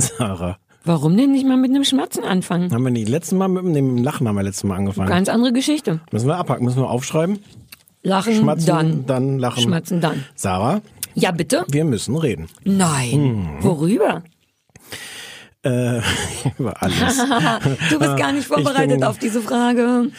Sarah. Warum denn nicht mal mit einem Schmatzen anfangen? Haben wir nicht letztes Mal mit dem Lachen haben wir letztes Mal angefangen. Ganz andere Geschichte. Müssen wir abhaken, müssen wir aufschreiben. Lachen Schmatzen, dann. dann lachen. Schmatzen dann. Sarah, Ja, bitte? wir müssen reden. Nein. Worüber? Äh, über alles. Du bist gar nicht Ich vorbereitet bin- auf diese Frage.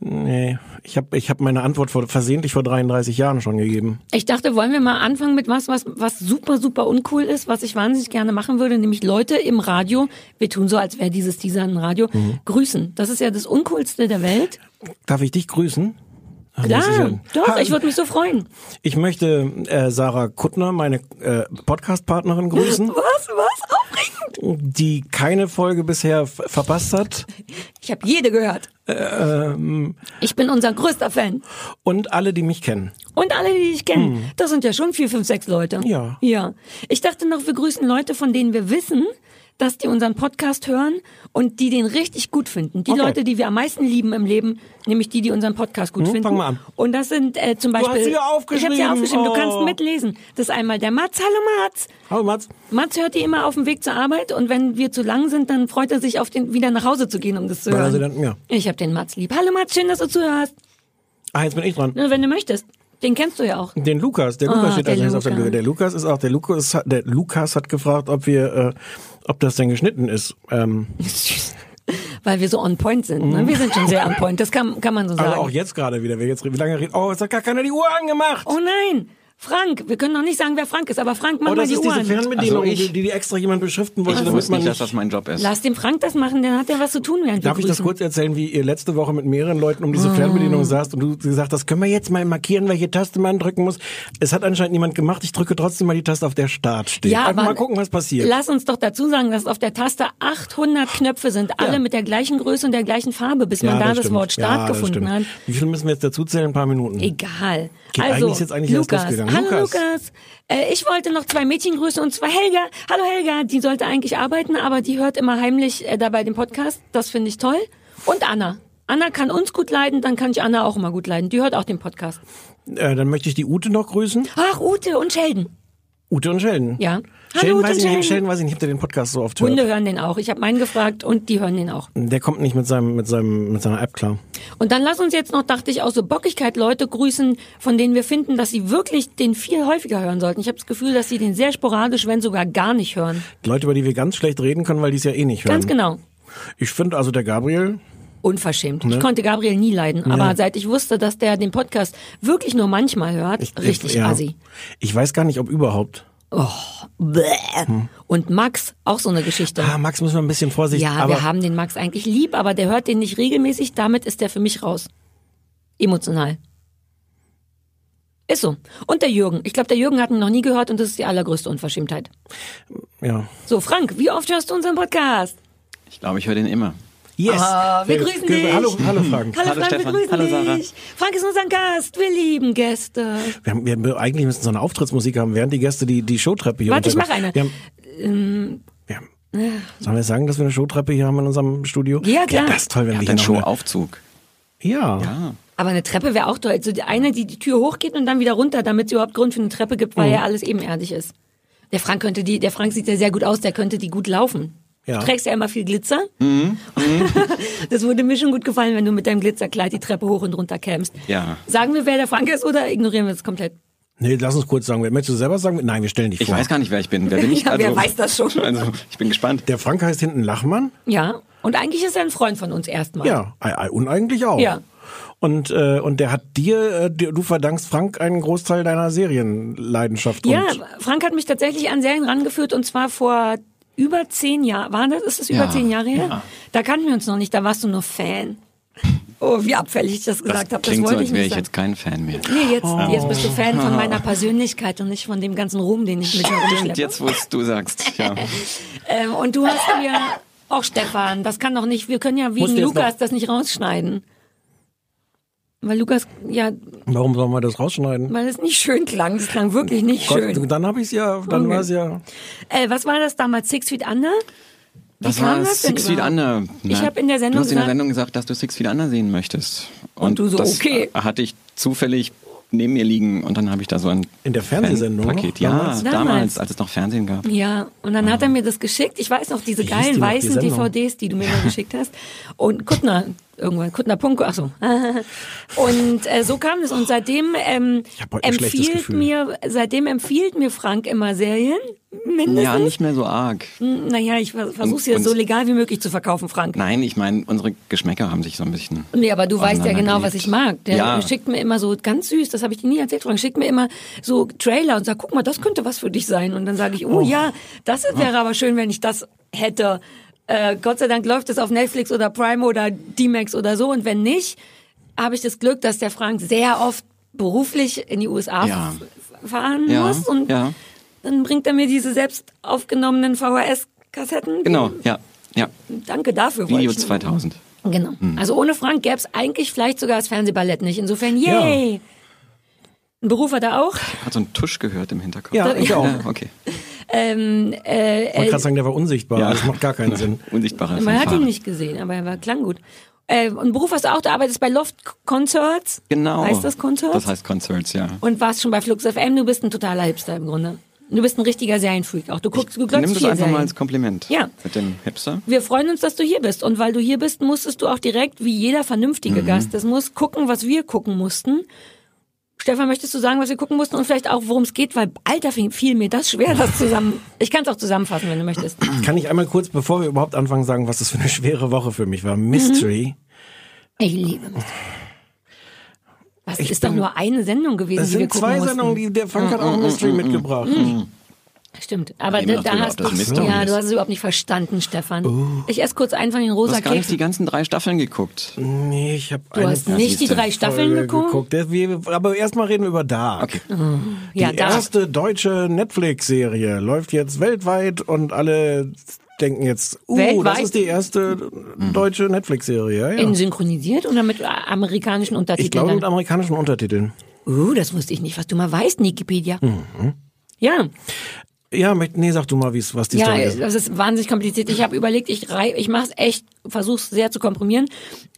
nee, ich habe ich hab meine Antwort vor, versehentlich vor 33 Jahren schon gegeben. Ich dachte, wollen wir mal anfangen mit was, was, was super, super uncool ist, was ich wahnsinnig gerne machen würde, nämlich Leute im Radio, wir tun so, als wäre dieses dieser ein Radio, Mhm. grüßen. Das ist ja das Uncoolste der Welt. Darf ich dich grüßen? Klar, doch, Ha, ich würde mich so freuen. Ich möchte äh, Sarah Kuttner, meine äh, Podcast-Partnerin, grüßen, Was, was? Aufregend. die keine Folge bisher verpasst hat. Ich habe jede gehört. Ähm, Ich bin unser größter Fan. und alle, die mich kennen. Und alle, die dich kennen. Das sind ja schon vier, fünf, sechs Leute. Ja. Ja. Ich dachte noch, wir grüßen Leute, von denen wir wissen, dass die unseren Podcast hören und die den richtig gut finden. Die Okay. Leute, die wir am meisten lieben im Leben, nämlich die, die unseren Podcast gut Hm, finden. fang mal an. Und das sind äh, zum Beispiel. hast sie ja Ich habe sie aufgeschrieben. aufgeschrieben. Du Oh. kannst mitlesen. Das ist einmal der Mats. Hallo Mats. Hallo Mats. Mats hört die immer auf dem Weg zur Arbeit und wenn wir zu lang sind, dann freut er sich auf den wieder nach Hause zu gehen, um das zu hören. sie dann- ja. Ich habe den Mats lieb. Hallo Mats, schön, dass du zuhörst. Ah, jetzt bin ich dran. Nur wenn du möchtest. Den kennst du ja auch. Den Lukas, der Lukas Ah, steht der als nächstes auf der. Liste. Der Lukas ist auch, der Lukas, hat- der Lukas hat gefragt, ob wir, äh, ob das denn geschnitten ist. Ähm. Weil wir so on point sind. Ne? Wir sind schon sehr on point. Das kann, kann man so sagen. also auch jetzt gerade wieder, wer jetzt wie lange redet. Oh, es hat gar keiner die Uhr angemacht. oh nein, Frank. Wir können noch nicht sagen, wer Frank ist, aber Frank, mach Oh, mal das die ist Uhr diese an. Fernbedienung, Also ich- die, die extra jemand beschriften wollte, Ich damit wusste man nicht, dass das mein Job ist. Lass dem Frank das machen, dann hat er was zu tun, während Darf ich das kurz erzählen, wie ihr letzte Woche mit mehreren Leuten um Ah. diese Fernbedienung saßt und du gesagt hast, können wir jetzt mal markieren, welche Taste man drücken muss? Es hat anscheinend niemand gemacht. Ich drücke trotzdem mal die Taste, auf der Start steht. Ja, Einfach aber mal gucken, was passiert. Lass uns doch dazu sagen, dass auf der Taste 800 Knöpfe sind, alle Ja. mit der gleichen Größe und der gleichen Farbe, bis man da das, stimmt. Wort Start Ja, das gefunden stimmt. hat. Wie viel müssen wir jetzt dazu zählen? Ein paar Minuten. Egal. Geht also, eigentlich jetzt eigentlich Lukas. losgegangen. Hallo Lukas. Lukas. Äh, ich wollte noch zwei Mädchen grüßen und zwar Helga. Hallo Helga, die sollte eigentlich arbeiten, aber die hört immer heimlich äh, dabei den Podcast. Das finde ich toll. Und Anna. Anna kann uns gut leiden, dann kann ich Anna auch immer gut leiden. Die hört auch den Podcast. Äh, dann möchte ich die Ute noch grüßen. Ach, Ute und Sheldon. Ute und Sheldon. Ja. Sheldon Hallo Ute weiß ich Sheldon. nicht, Sheldon weiß ich nicht, ob der den Podcast so oft hört. Hunde hören den auch. Ich habe meinen gefragt und die hören den auch. Der kommt nicht mit seinem, mit seinem, mit seiner App klar. Und dann lass uns jetzt noch, dachte ich, aus so Bockigkeit Leute grüßen, von denen wir finden, dass sie wirklich den viel häufiger hören sollten. Ich habe das Gefühl, dass sie den sehr sporadisch, wenn sogar gar nicht hören. Leute, über die wir ganz schlecht reden können, weil die es ja eh nicht hören. Ganz genau. Ich finde also der Gabriel, Unverschämt. Ne? Ich konnte Gabriel nie leiden, aber seit ich wusste, dass der den Podcast wirklich nur manchmal hört, ich, richtig ja. assi. Ich weiß gar nicht, ob überhaupt. Bäh. Und Max, auch so eine Geschichte. Ah, Max müssen wir ein bisschen vorsichtig. ja, aber wir haben den Max eigentlich lieb, aber der hört den nicht regelmäßig, damit ist der für mich raus. Emotional. Ist so. Und der Jürgen. Ich glaube, der Jürgen hat ihn noch nie gehört und das ist die allergrößte Unverschämtheit. ja. So, Frank, wie oft hörst du unseren Podcast? Ich glaube, ich höre den immer. Yes. Ah, wir grüßen dich. Hallo, hallo Frank. Hallo, Hallo, Frank, Stefan. wir grüßen Hallo, Sarah. dich. Frank ist unser Gast. Wir lieben Gäste. Wir haben, wir, eigentlich müssen so eine Auftrittsmusik haben, während die Gäste die, die Showtreppe hier Warte, ich mach eine. Wir haben, wir haben, sollen wir sagen, dass wir eine Showtreppe hier haben in unserem Studio? Ja, klar. Ja, das ist toll, wenn wir habt hier einen Showaufzug. Ja. Ja. Aber eine Treppe wäre auch toll. Also die eine, die die Tür hochgeht und dann wieder runter, damit es überhaupt Grund für eine Treppe gibt, Mhm. weil ja alles ebenerdig ist. Der Frank könnte die, der Frank sieht ja sehr gut aus, der könnte die gut laufen. Ja. Mhm. Du trägst ja immer viel Glitzer. das würde mir schon gut gefallen, wenn du mit deinem Glitzerkleid die Treppe hoch und runter kämst. Ja. Sagen wir, wer der Frank ist oder ignorieren wir es komplett? Nee, lass uns kurz sagen. Möchtest du selber sagen? Nein, wir stellen dich Ich vor. weiß gar nicht, wer ich bin. Wer bin ich? Ja, wer weiß das schon? Also, ich bin gespannt. Der Frank heißt hinten Lachmann. Ja. Und eigentlich ist er ein Freund von uns erstmal. Ja, und eigentlich auch. Ja. Und, äh, und der hat dir, äh, du verdankst Frank einen Großteil deiner Serienleidenschaft. Ja, und Frank hat mich tatsächlich an Serien rangeführt und zwar vor über zehn Jahren. War das? Ist es über Ja, zehn Jahre her? ja. Da kannten wir uns noch nicht, da warst du nur Fan. Oh, wie abfällig ich das Das gesagt habe. Das klingt so, wollte als ich wäre ich jetzt kein Fan mehr. Nee, jetzt, jetzt bist du Fan von meiner Persönlichkeit und nicht von dem ganzen Ruhm, den ich mit mir Und rumschleppe. jetzt, wo es du sagst, ja. Ähm, und du hast mir auch Stefan, das kann doch nicht, wir können ja wegen Lukas noch- das nicht rausschneiden. Weil Lukas, ja, Warum sollen wir das rausschneiden? weil es nicht schön klang. Es klang wirklich nicht schön. Gott, dann habe ich es ja, dann Okay. war es ja. Äh, was war das damals? Six Feet Under? Wie Das war das denn Six Feet? Under. Ich Na, hab in der Sendung Du hast in der gesagt- Sendung gesagt, dass du Six Feet Under sehen möchtest. Und, du so, das okay. hatte ich zufällig neben mir liegen und dann habe ich da so ein In der Fernsehsendung? Paket. Ja, Damals? damals? Als es noch Fernsehen gab. Ja, und dann hat er mir das geschickt. Ich weiß noch, diese Wie geilen die noch, die weißen Sendung? DVDs, die du mir mal geschickt hast. Und Kuttner, irgendwann, Kuttner Punko, ach so. Und äh, so kam es. Und seitdem ähm, empfiehlt mir, seitdem empfiehlt mir Frank immer Serien. Mindestens. Ja, nicht mehr so arg. Naja, ich versuche sie Und- so legal wie möglich zu verkaufen, Frank. Nein, ich meine, unsere Geschmäcker haben sich so ein bisschen. Nee, aber du weißt ja genau, was ich mag. Der Ja. schickt mir immer so ganz süß, das habe ich dir nie erzählt, Frank, schickt mir immer so Trailer und sagt, guck mal, das könnte was für dich sein. Und dann sage ich, oh, ja, das wäre aber schön, wenn ich das hätte. Äh, Gott sei Dank läuft es auf Netflix oder Prime oder D-Max oder so. Und wenn nicht, habe ich das Glück, dass der Frank sehr oft beruflich in die USA Ja. fahren Ja, muss. Und ja. dann bringt er mir diese selbst aufgenommenen VHS-Kassetten. Genau, ja, ja. Danke dafür. Video ich nur- 2000. Genau. Hm. Also ohne Frank gäbe es eigentlich vielleicht sogar das Fernsehballett nicht. Insofern, yay! Ein Beruf hat er auch. Hat so einen Tusch gehört im Hinterkopf. Ja, ich auch. Ja, okay. Ähm, äh, Ich wollte gerade sagen, der war unsichtbar. Ja. Das macht gar keinen Sinn. Unsichtbarer man hat ihn nicht gesehen, aber er war klang gut. Äh, und Beruf hast du auch, du arbeitest bei Loft Concerts. Genau. Heißt das Concerts? Das heißt Concerts, ja. und warst schon bei Flux FM. Du bist ein totaler Hipster im Grunde. Du bist ein richtiger Serienfreak auch. Du guckst, du glotzt Nimm das einfach Serien. mal als Kompliment. Ja. Mit dem Hipster. Wir freuen uns, dass du hier bist. Und weil du hier bist, musstest du auch direkt, wie jeder Mhm. vernünftige Gast, das muss gucken, was wir gucken mussten. Stefan, möchtest du sagen, was wir gucken mussten und vielleicht auch, worum es geht? Weil, Alter, fiel, mir das schwer, das zusammen. Ich kann es auch zusammenfassen, wenn du möchtest. Kann ich einmal kurz, bevor wir überhaupt anfangen, sagen, was das für eine schwere Woche für mich war? Mystery. Ich liebe mich. Was Ich ist doch bin- nur eine Sendung gewesen, Das sind zwei mussten. Sendungen, die, der Frank hat auch Mystery mitgebracht. Stimmt, aber da, da hast du, ja, ist. du hast es überhaupt nicht verstanden, Stefan. Ich esse kurz einen von den Du rosa hast gar nicht die ganzen drei Staffeln geguckt. Nee, ich habe Du hast nicht die drei Staffeln geguckt? Wir- Aber erstmal reden wir über Dark. Okay. Ja, die da. erste deutsche Netflix-Serie läuft jetzt weltweit und alle denken jetzt, uh, Weltweit? das ist die erste deutsche Netflix-Serie. Ja, ja. In synchronisiert oder mit amerikanischen Ich Untertiteln? glaube mit amerikanischen Untertiteln. Uh, das wusste ich nicht, was du mal weißt, Wikipedia. Mhm. Ja, Ja, nee, sag du mal, wie's, was die ja, Story ist. das ist wahnsinnig kompliziert. Ich habe überlegt, ich rei ich mache es echt, versuche es sehr zu komprimieren.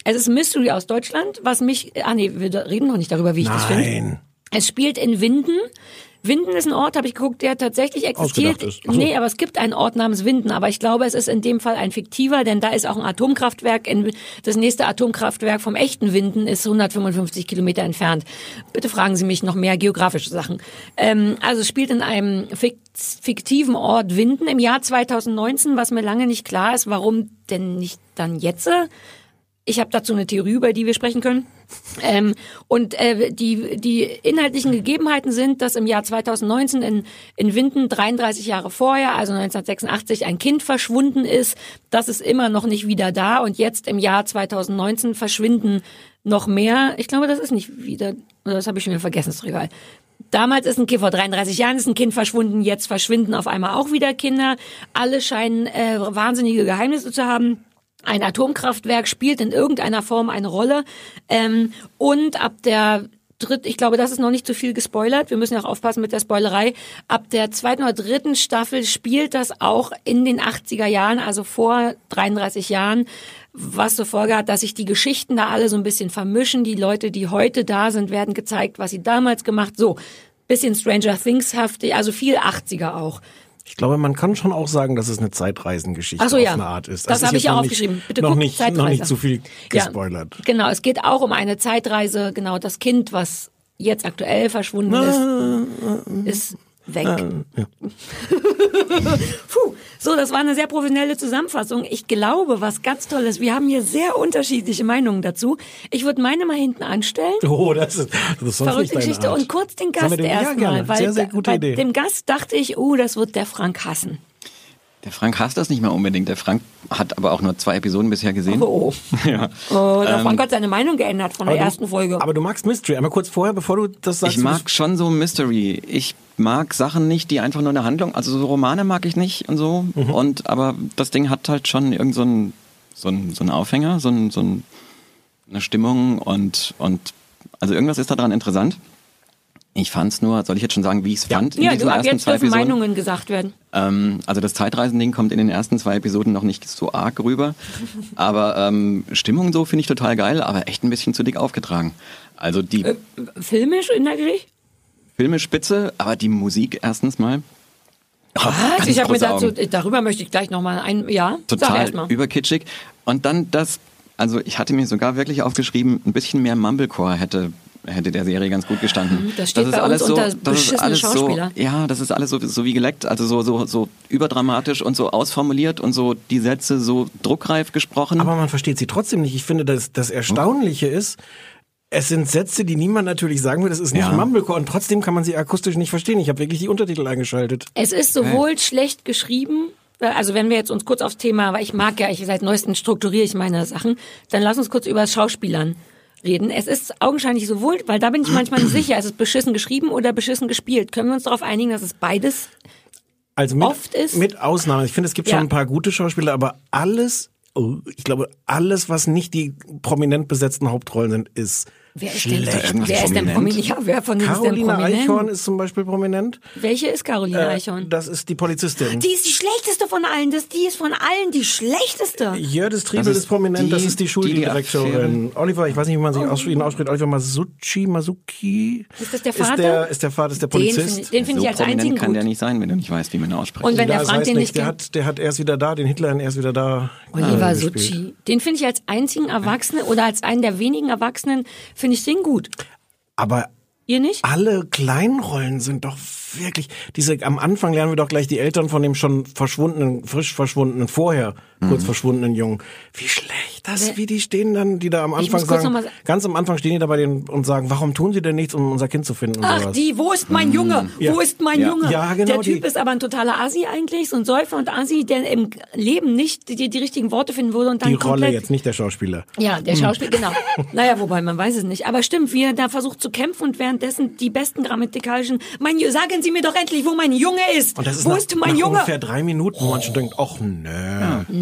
Es ist Mystery aus Deutschland, was mich, ah nee, wir reden noch nicht darüber, wie ich das finde. Nein. Es spielt in Winden. Winden ist ein Ort, habe ich geguckt, der tatsächlich existiert. So. Nee, aber es gibt einen Ort namens Winden, aber ich glaube, es ist in dem Fall ein fiktiver, denn da ist auch ein Atomkraftwerk. In, das nächste Atomkraftwerk vom echten Winden ist 155 Kilometer entfernt. Bitte fragen Sie mich noch mehr geografische Sachen. Ähm, also es spielt in einem fik- fiktiven Ort Winden im Jahr 2019, was mir lange nicht klar ist, warum denn nicht dann jetzt? Ich habe dazu eine Theorie, über die wir sprechen können. Ähm, und äh, die, die inhaltlichen Gegebenheiten sind, dass im Jahr 2019 in, in Winden 33 Jahre vorher, also 1986, ein Kind verschwunden ist. Das ist immer noch nicht wieder da. Und jetzt im Jahr 2019 verschwinden noch mehr. Ich glaube, das ist nicht wieder, das habe ich schon wieder vergessen, ist egal. Damals ist ein Kind, vor 33 Jahren ist ein Kind verschwunden, jetzt verschwinden auf einmal auch wieder Kinder. Alle scheinen äh, wahnsinnige Geheimnisse zu haben. Ein Atomkraftwerk spielt in irgendeiner Form eine Rolle. Ähm, und ab der dritt, ich glaube, das ist noch nicht zu viel gespoilert. Wir müssen ja auch aufpassen mit der Spoilerei. Ab der zweiten oder dritten Staffel spielt das auch in den 80er Jahren, also vor 33 Jahren, was zur Folge hat, dass sich die Geschichten da alle so ein bisschen vermischen. Die Leute, die heute da sind, werden gezeigt, was sie damals gemacht. So, bisschen Stranger Things haftig, also viel 80er auch. Ich glaube, man kann schon auch sagen, dass es eine Zeitreisengeschichte so, auf ja. eine Art ist. Das ist habe ich ja noch aufgeschrieben. Nicht, Bitte noch, guck, nicht, noch Zeitreise. nicht zu viel Ja, gespoilert. genau, es geht auch um eine Zeitreise. Genau, das Kind, was jetzt aktuell verschwunden ist, ist weg. Puh, so, das war eine sehr professionelle Zusammenfassung. Ich glaube, was ganz toll ist, wir haben hier sehr unterschiedliche Meinungen dazu. Ich würde meine mal hinten anstellen. Oh, das ist, das ist sonst Verrückte Geschichte Art. und kurz den Gast ja, erstmal, gerne. weil Sehr, sehr Idee. dem Gast dachte ich, oh, das wird der Frank hassen. Der Frank hasst das nicht mehr unbedingt. Der Frank hat aber auch nur zwei Episoden bisher gesehen. Oh, Ja. oh der Frank hat seine Meinung geändert von der Aber ersten du, Folge. Aber du magst Mystery. Einmal kurz vorher, bevor du das sagst. Ich mag schon so Mystery. Ich mag Sachen nicht, die einfach nur eine Handlung, also so Romane mag ich nicht und so. Mhm. Und aber das Ding hat halt schon irgend so einen so einen, so einen Aufhänger, so, ein, so ein, eine Stimmung und und also irgendwas ist daran interessant. Ich fand's nur, soll ich jetzt schon sagen, wie ich es fand in ja, diesen du, ersten jetzt zwei Episoden? Meinungen gesagt werden. Ähm, also das Zeitreisending kommt in den ersten zwei Episoden noch nicht so arg rüber. Aber ähm, Stimmung so finde ich total geil, aber echt ein bisschen zu dick aufgetragen. Also die Äh, Filmisch inhaltlich? Filme spitze, aber die Musik erstens mal. Was? ganz Ich habe mir dazu, darüber möchte ich gleich nochmal ein, ja, total überkitschig. Und dann das, also ich hatte mir sogar wirklich aufgeschrieben, ein bisschen mehr Mumblecore hätte hätte der Serie ganz gut gestanden. Mhm, das steht ist bei uns alles so, unter das ist alles Schauspieler. So, ja, das ist alles so, so wie geleckt, also so, so, so überdramatisch und so ausformuliert und so die Sätze so druckreif gesprochen. Aber man versteht sie trotzdem nicht. Ich finde, das, das Erstaunliche ist, es sind Sätze, die niemand natürlich sagen will. Das ist nicht Ja. Mumblecore und trotzdem kann man sie akustisch nicht verstehen. Ich habe wirklich die Untertitel eingeschaltet. Es ist sowohl schlecht geschrieben, äh, also wenn wir jetzt uns kurz aufs Thema, weil ich mag ja, ich seit neuestem strukturiere ich meine Sachen, dann lass uns kurz über das Schauspielern reden. Es ist augenscheinlich sowohl, weil da bin ich manchmal nicht sicher, ist es beschissen geschrieben oder beschissen gespielt. Können wir uns darauf einigen, dass es beides Also mit, Oft ist- mit Ausnahme. Ich finde, es gibt Ja. schon ein paar gute Schauspieler, aber alles, oh, ich glaube, alles, was nicht die prominent besetzten Hauptrollen sind, ist Wer ist denn, wer ist denn prominent? Ja, wer von denen ist denn Carolina prominent? Eichhorn ist zum Beispiel prominent. Welche ist Caroline Eichhorn? Das ist die Polizistin. Die ist die schlechteste von allen. Das, die ist von allen die schlechteste. Jördis Triebel ist, ist prominent, die- das ist die Schuldirektorin. Oliver, ich weiß nicht, wie man sich aus, ihn ausspricht, Oliver Masucci, Masuki. Ist das der Ist Vater? der, ist der Vater, ist der Den Polizist. ich, den finde so ich als prominent einzigen kann gut. der nicht sein, wenn du nicht weißt, wie man ihn ausspricht. Und wenn der Ja, das Frank den nicht, nicht der hat, der hat erst wieder da, den Hitler erst wieder da. Oliver äh. Den finde ich als einzigen Erwachsenen oder als einen der wenigen Erwachsenen, finde ich den gut. Aber Ihr nicht? alle kleinen Rollen sind doch wirklich, diese, am Anfang lernen wir doch gleich die Eltern von dem schon verschwundenen, frisch verschwundenen, vorher kurz verschwundenen Jungen. Wie schlecht das, wie die stehen dann, die da am Anfang sagen, ganz am Anfang stehen die da bei denen und sagen, warum tun sie denn nichts, um unser Kind zu finden Ach, sowas. die, wo ist mein Junge? Ja. Wo ist mein Ja. Junge? Ja, genau, Der Typ die- ist aber ein totaler Asi eigentlich, so ein Säufer und Asi, der im Leben nicht die, die richtigen Worte finden würde und dann die Rolle komplett jetzt nicht der Schauspieler. Ja, der Schauspieler, genau. Naja, wobei, man weiß es nicht. Aber stimmt, wie er da versucht zu kämpfen und währenddessen die besten grammatikalischen, mein, sagen Sie mir doch endlich, wo mein Junge ist. Und das ist wo nach, ist mein nach Junge? ungefähr drei Minuten, wo man schon denkt, ach nö.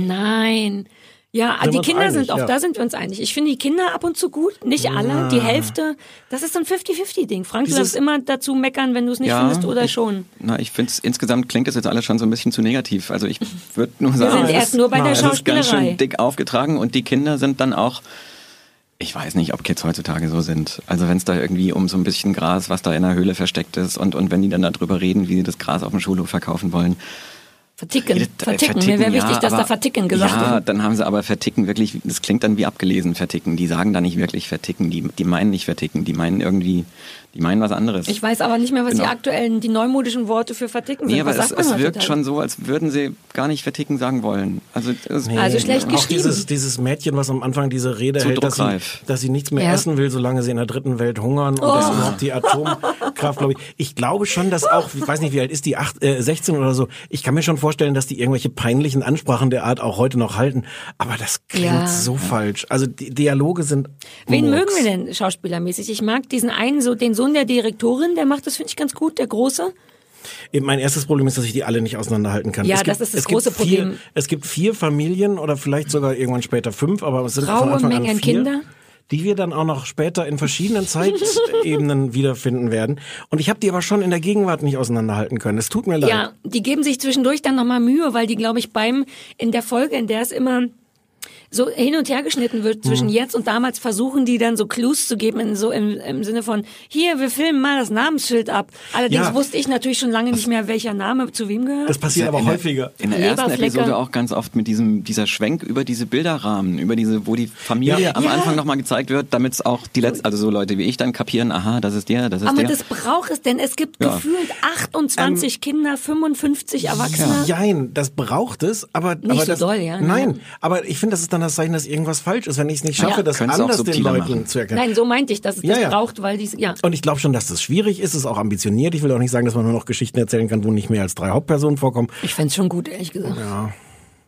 Nein. Ja, Sind die wir Kinder einig, sind oft, ja. da sind wir uns einig. Ich finde die Kinder ab und zu gut, nicht alle, die Hälfte. Das ist so ein 50-50-Ding. Frank, du Dieses- darfst immer dazu meckern, wenn du es nicht findest oder ich, schon. Na, ich finde insgesamt klingt das jetzt alles schon so ein bisschen zu negativ. Also ich würde nur sagen, sind es erst ist- nur bei der es ist ganz Schauspielerei. schön dick aufgetragen und die Kinder sind dann auch ich weiß nicht, ob Kids heutzutage so sind. Also wenn es da irgendwie um so ein bisschen Gras, was da in der Höhle versteckt ist und, und wenn die dann darüber reden, wie sie das Gras auf dem Schulhof verkaufen wollen. Verticken. Redet- äh, Verticken. Mir wäre ja, wichtig, dass da aber- Verticken gesagt Ja, wird. dann haben sie aber verticken wirklich, das klingt dann wie abgelesen verticken. Die sagen da nicht wirklich verticken, die, die meinen nicht verticken, die meinen irgendwie, die meinen was anderes. Ich weiß aber nicht mehr, was die Genau. aktuellen, die neumodischen Worte für Verticken sind. Nee, aber was es, es wirkt schon so, als würden sie gar nicht verticken sagen wollen. Also, es, Also schlecht Auch geschrieben. dieses, dieses Mädchen, was am Anfang diese Rede Zu hält, dass sie, dass sie nichts mehr Ja. essen will, solange sie in der dritten Welt hungern und dass überhaupt die Atomkraft, glaube ich. Ich glaube schon, dass auch, ich weiß nicht, wie alt ist die, acht, äh, 16 oder so. Ich kann mir schon vorstellen, dass die irgendwelche peinlichen Ansprachen der Art auch heute noch halten. Aber das klingt Ja. so falsch. Also die Dialoge sind. Wen Murks. mögen wir denn schauspielermäßig? Ich mag diesen einen, so den Sohn der Direktorin, der macht das, finde ich, ganz gut, der Große. Eben Mein erstes Problem ist, dass ich die alle nicht auseinanderhalten kann. Ja, es gibt, das ist das große vier, Problem. Es gibt vier Familien oder vielleicht sogar irgendwann später fünf, aber es sind von Raue Anfang an Mengen vier, Kinder. die wir dann auch noch später in verschiedenen Zeitebenen wiederfinden werden. Und ich habe die aber schon in der Gegenwart nicht auseinanderhalten können. Es tut mir leid. Ja, die geben sich zwischendurch dann nochmal Mühe, weil die, glaube ich, beim, in der Folge, in der es immer so hin und her geschnitten wird zwischen Mhm. jetzt und damals, versuchen die dann so Clues zu geben, in so im, im Sinne von, hier, wir filmen mal das Namensschild ab. Allerdings Ja. wusste ich natürlich schon lange nicht mehr, welcher Name zu wem gehört. Das passiert aber in der- häufiger. In der ersten. Episode auch ganz oft mit diesem dieser Schwenk über diese Bilderrahmen, über diese, wo die Familie Ja. am Ja. Anfang nochmal gezeigt wird, damit es auch die letzten, also so Leute wie ich dann kapieren, aha, das ist der, das ist aber der. das braucht es, denn es gibt Ja. gefühlt 28 Kinder, 55 Erwachsene. Jein, das braucht es, aber Nicht aber so das, doll, ja, Nein, ne? aber ich finde, das ist dann dann das Zeichen, dass irgendwas falsch ist, wenn ich es nicht schaffe, Ja. das Könnt's auch anders den Leuten machen. zu erkennen. Nein, so meinte ich, dass es Ja, das ja. braucht, weil die, ja. Und ich glaube schon, dass das schwierig ist, es ist auch ambitioniert. Ich will auch nicht sagen, dass man nur noch Geschichten erzählen kann, wo nicht mehr als drei Hauptpersonen vorkommen. Ich fänd's schon gut, ehrlich gesagt.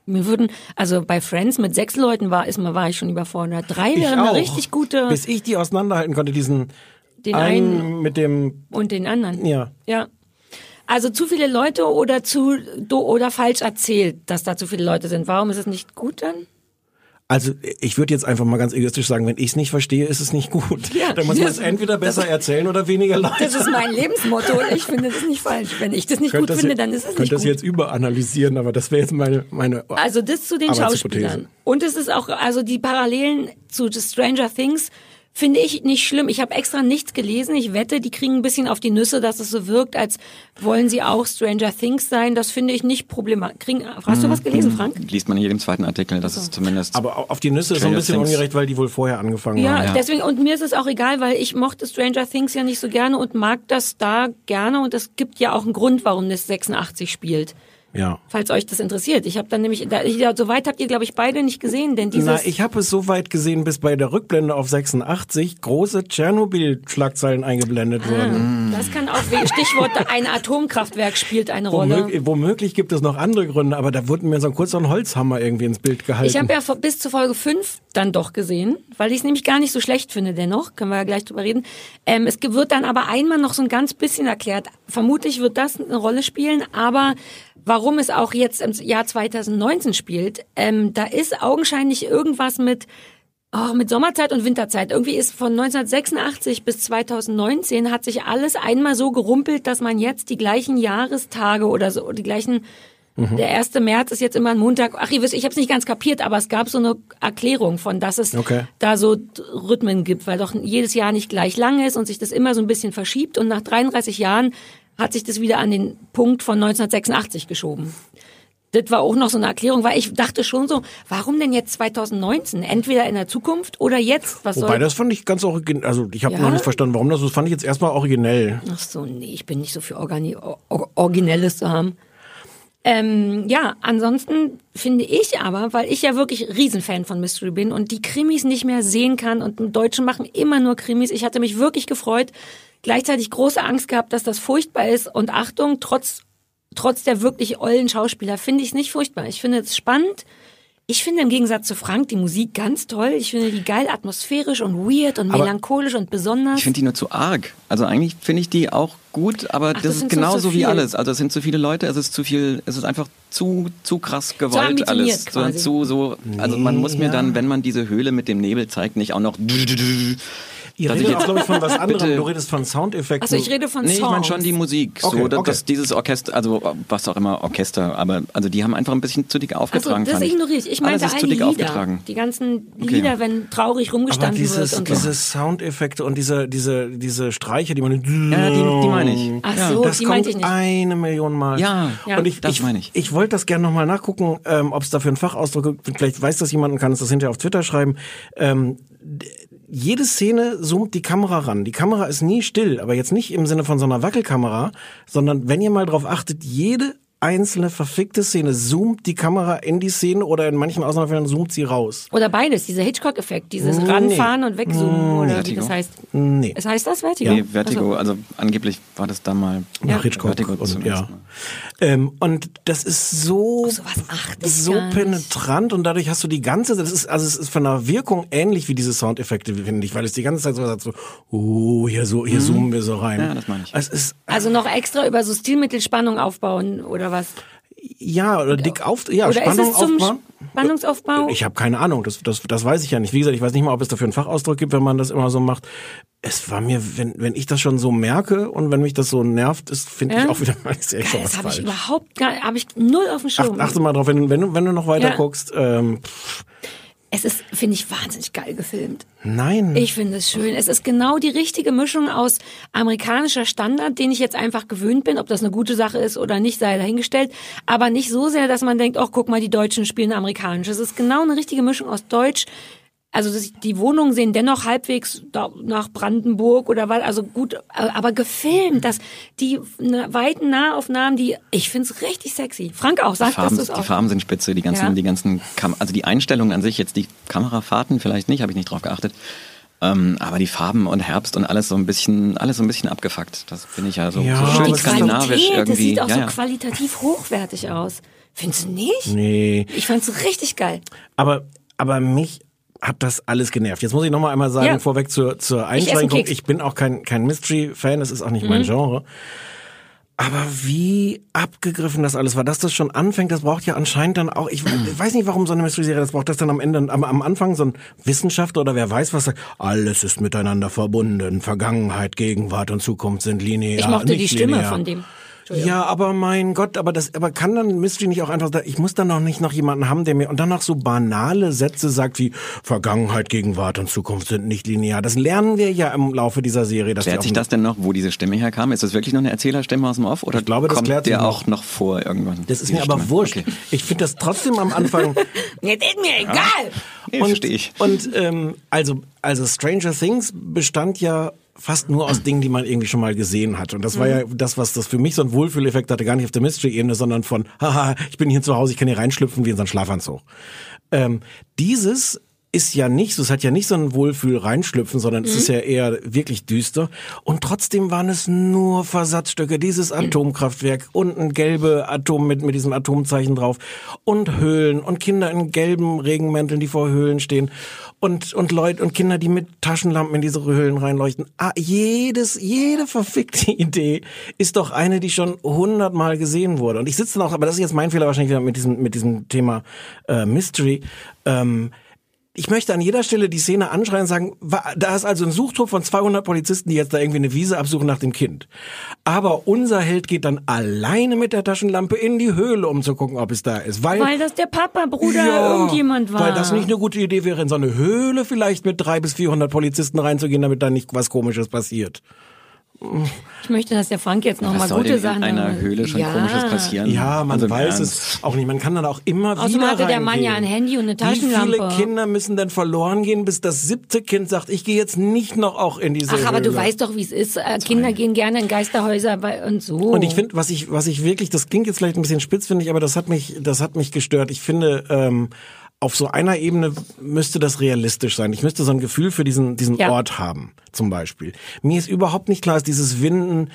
Mir würden, also bei Friends mit sechs Leuten war, ist war ich schon überfordert. Drei wären eine richtig gute, Bis ich die auseinanderhalten konnte, diesen den einen einen mit dem, und den anderen. ja. Ja. Also zu viele Leute oder zu oder falsch erzählt, dass da zu viele Leute sind. Warum ist es nicht gut dann? Also ich würde jetzt einfach mal ganz egoistisch sagen, wenn ich es nicht verstehe, ist es nicht gut. Ja, Dann muss man das- es entweder besser erzählen oder weniger Leute. Das ist mein Lebensmotto. Ich finde das nicht falsch. Wenn ich das nicht Könnt gut das finde, jetzt- dann ist es nicht das gut. jetzt überanalysieren, aber das wäre jetzt meine meine Also das zu den. Schauspielern. Und es ist auch, also die Parallelen zu The Stranger Things finde ich nicht schlimm. Ich habe extra nichts gelesen. Ich wette, die kriegen ein bisschen auf die Nüsse, dass es so wirkt, als wollen sie auch Stranger Things sein. Das finde ich nicht problematisch. Hast du was gelesen, Frank? Liest man in jedem zweiten Artikel, dass es zumindest. aber au- auf die Nüsse ist so ein bisschen Things. ungerecht, weil die wohl vorher angefangen Ja, haben. Ja. deswegen, und mir ist es auch egal, weil ich mochte Stranger Things ja nicht so gerne und mag das da gerne und es gibt ja auch einen Grund, warum das 86 spielt. Ja. Falls euch das interessiert. Ich habe dann nämlich, da, ich, ja, so weit habt ihr, glaube ich, beide nicht gesehen, denn dieses... Na, ich habe es so weit gesehen, bis bei der Rückblende auf 86 große Tschernobyl-Schlagzeilen eingeblendet Ah. wurden. Das kann auch wegen Stichwort ein Atomkraftwerk spielt eine Rolle. Womöglich, womöglich gibt es noch andere Gründe, aber da wurde mir so ein kurzer Holzhammer irgendwie ins Bild gehalten. Ich habe ja bis zur Folge 5 dann doch gesehen, weil ich es nämlich gar nicht so schlecht finde dennoch, können wir ja gleich drüber reden. Ähm, es wird dann aber einmal noch so ein ganz bisschen erklärt. Vermutlich wird das eine Rolle spielen, aber warum es auch jetzt im Jahr 2019 spielt, ähm, da ist augenscheinlich irgendwas mit Oh, mit Sommerzeit und Winterzeit. Irgendwie ist von 1986 bis 2019 hat sich alles einmal so gerumpelt, dass man jetzt die gleichen Jahrestage oder so, die gleichen Der 1. März ist jetzt immer ein Montag. Ach, ihr wisst, ich habe es nicht ganz kapiert, aber es gab so eine Erklärung von, dass es Okay. da so Rhythmen gibt, weil doch jedes Jahr nicht gleich lang ist und sich das immer so ein bisschen verschiebt. Und nach 33 Jahren hat sich das wieder an den Punkt von 1986 geschoben. Das war auch noch so eine Erklärung, weil ich dachte schon so, warum denn jetzt 2019? Entweder in der Zukunft oder jetzt? Was Wobei, soll das fand ich ganz originell. Also, ich habe Ja? noch nicht verstanden, warum das. Das fand ich jetzt erstmal originell. Ach so, nee, ich bin nicht so für Organi Or Originelles zu haben. Ähm, ja, ansonsten finde ich aber, weil ich ja wirklich Riesenfan von Mystery bin und die Krimis nicht mehr sehen kann und im Deutschen machen immer nur Krimis. Ich hatte mich wirklich gefreut, gleichzeitig große Angst gehabt, dass das furchtbar ist und Achtung, trotz, trotz der wirklich ollen Schauspieler finde ich es nicht furchtbar. Ich finde es spannend. Ich finde im Gegensatz zu Frank die Musik ganz toll. Ich finde die geil atmosphärisch und weird und Aber- melancholisch und besonders. Ich finde die nur zu arg. Also eigentlich finde ich die auch gut, aber das das, ist so genauso zu wie alles. Also es sind zu viele Leute, es ist zu viel, es ist einfach zu zu krass gewollt ambitioniert alles. So, quasi. zu so, also man muss mir dann, wenn man diese Höhle mit dem Nebel zeigt, nicht auch noch. Ihr redet jetzt- glaube ich, von was anderem. Bitte. Du redest von Soundeffekten. Also ich rede von Nee, ich meine schon die Musik. Okay, so, dass, okay. dass dieses Orchester, also was auch immer, Orchester, aber also die haben einfach ein bisschen zu dick Also aufgetragen. das fand ich. ignoriere ich. Ich meinte dick Lieder. aufgetragen. Die ganzen Okay. Lieder, wenn traurig aber rumgestanden dieses, wird und so. diese Soundeffekte und diese, diese, diese Streiche, die man. Ja, die, die meine ich. Ach so, Das die kommt meinte ich nicht. eine Million Mal. Ja, Ja. und ich, das ich, meine ich. Ich wollte das gerne nochmal nachgucken, ähm, ob es dafür einen Fachausdruck gibt. Vielleicht weiß das jemand und kann es das hinterher auf Twitter schreiben. Ähm, jede Szene zoomt die Kamera ran. Die Kamera ist nie still, aber jetzt nicht im Sinne von so einer Wackelkamera, sondern wenn ihr mal drauf achtet, jede einzelne verfickte Szene zoomt die Kamera in die Szene oder in manchen Ausnahmefällen zoomt sie raus. Oder beides, dieser Hitchcock-Effekt, dieses Nee. Ranfahren und Wegzoomen oder wie Vertigo. das heißt. Nee. Es heißt das Vertigo? Nee, Vertigo, also angeblich war das da mal Nach Hitchcock Vertigo und, ja. Ähm, und das ist so, ich so penetrant und dadurch hast du die ganze, das ist, also es ist von der Wirkung ähnlich wie diese Soundeffekte, finde ich, weil es die ganze Zeit so sagt so, oh, hier so, hier zoomen wir so rein. Mhm. Ja, das meine ich. Es ist, Also noch extra über so Stilmittelspannung aufbauen oder was? ja, oder dick auf, ja, oder Spannung ist es zum aufbauen. Spannungsaufbau? Ich habe keine Ahnung, das, das, das weiß ich ja nicht. Wie gesagt, ich weiß nicht mal, ob es dafür einen Fachausdruck gibt, wenn man das immer so macht. Es war mir, wenn, wenn ich das schon so merke und wenn mich das so nervt, ist, finde ich Ja? auch wieder mal sehr schon was das habe ich überhaupt gar, habe ich null auf dem Ach, Schirm. achte mal drauf, wenn, wenn, du- wenn du noch weiter Ja. guckst. Ähm, Es ist, finde ich, wahnsinnig geil gefilmt. nein. Ich finde es schön. Es ist genau die richtige Mischung aus amerikanischer Standard, den ich jetzt einfach gewöhnt bin. Ob das eine gute Sache ist oder nicht, sei dahingestellt. Aber nicht so sehr, dass man denkt, ach, guck mal, die Deutschen spielen amerikanisch. Es ist genau eine richtige Mischung aus Deutsch, also das, die Wohnungen sehen dennoch halbwegs nach Brandenburg oder was, also gut, äh, aber gefilmt, dass die ne, weiten Nahaufnahmen, die, ich find's richtig sexy. Frank auch, sagt, Farben, dass du es die auch. Farben sind spitze, die ganzen, Ja. die ganzen, Kam also die Einstellungen an sich, jetzt die Kamerafahrten vielleicht nicht, habe ich nicht drauf geachtet. Ähm, aber die Farben und Herbst und alles so ein bisschen, alles so ein bisschen abgefuckt. Das finde ich ja so, Ja, so schön das skandinavisch Qualität, irgendwie. das sieht auch ja, so qualitativ hochwertig aus. Findest du nicht? Nee. Ich fand's richtig geil. Aber, aber mich hat das alles genervt. Jetzt muss ich noch mal einmal sagen, Ja. vorweg zur, zur Einschränkung. Keks. Ich bin auch kein, kein Mystery-Fan, das ist auch nicht Mhm. mein Genre. Aber wie abgegriffen das alles war, dass das schon anfängt, das braucht ja anscheinend dann auch, ich, ich weiß nicht, warum so eine Mystery-Serie, das braucht das dann am Ende, am, am Anfang so ein Wissenschaftler oder wer weiß was sagt, alles ist miteinander verbunden, Vergangenheit, Gegenwart und Zukunft sind linear. Ich mochte die nicht Stimme linear. von dem. Ja, aber mein Gott, aber das, aber kann dann Mystery nicht auch einfach, da- ich muss dann noch nicht noch jemanden haben, der mir und dann noch so banale Sätze sagt wie Vergangenheit, Gegenwart und Zukunft sind nicht linear. Das lernen wir ja im Laufe dieser Serie. Dass Klärt sich das denn noch, wo diese Stimme herkam? Ist das wirklich noch eine Erzählerstimme aus dem Off? Oder Ich glaube, das kommt klärt sich der auch noch vor irgendwann? Das ist mir aber Stimme? wurscht. Okay. Ich finde das trotzdem am Anfang. Jetzt ist mir egal. Nee, verstehe ich. Und ähm, also, also Stranger Things bestand ja fast nur aus Dingen, die man irgendwie schon mal gesehen hat. Und das war ja das, was das für mich so einen Wohlfühleffekt hatte, gar nicht auf der Mystery-Ebene, sondern von, haha, ich bin hier zu Hause, ich kann hier reinschlüpfen wie in so einen Schlafanzug. Ähm, dieses ist ja nicht so, es hat ja nicht so ein Wohlfühl reinschlüpfen, sondern es ist ja eher wirklich düster. Und trotzdem waren es nur Versatzstücke, dieses Atomkraftwerk und ein gelbe Atom mit, mit diesem Atomzeichen drauf und Höhlen und Kinder in gelben Regenmänteln, die vor Höhlen stehen und, und Leute und Kinder, die mit Taschenlampen in diese Höhlen reinleuchten. Ah, jedes, jede verfickte Idee ist doch eine, die schon hundertmal gesehen wurde. Und ich sitze auch, aber das ist jetzt mein Fehler wahrscheinlich wieder mit diesem, mit diesem Thema äh, Mystery. Ähm, ich möchte an jeder Stelle die Szene anschreien und sagen, da ist also ein Suchtrupp von 200 Polizisten, die jetzt da irgendwie eine Wiese absuchen nach dem Kind. Aber unser Held geht dann alleine mit der Taschenlampe in die Höhle, um zu gucken, ob es da ist. Weil, Weil das der Papa, Bruder, irgendjemand war. Weil das nicht eine gute Idee wäre, in so eine Höhle vielleicht mit drei bis 400 Polizisten reinzugehen, damit da nicht was Komisches passiert. Ich möchte, dass der Frank jetzt noch Was mal soll gute denn Sachen in einer. Höhle schon ja. komisches passieren? Ja, man Also weiß es auch nicht. Man kann dann auch immer Außerdem wieder hatte der Mann ja reingehen. ein Handy und eine Wie viele Taschenlampe. Kinder müssen denn verloren gehen, bis das siebte Kind sagt, ich gehe jetzt nicht noch auch in diese Ach, aber du Höhle. weißt doch, wie es ist. Äh, Kinder gehen gerne in Geisterhäuser und so. Und ich finde, was ich, was ich wirklich, das klingt jetzt vielleicht ein bisschen spitz, finde ich, aber das hat mich, das hat mich gestört. Ich finde, ähm, auf so einer Ebene müsste das realistisch sein. Ich müsste so ein Gefühl für diesen, diesen Ja. Ort haben, zum Beispiel. Mir ist überhaupt nicht klar, dass dieses Winden,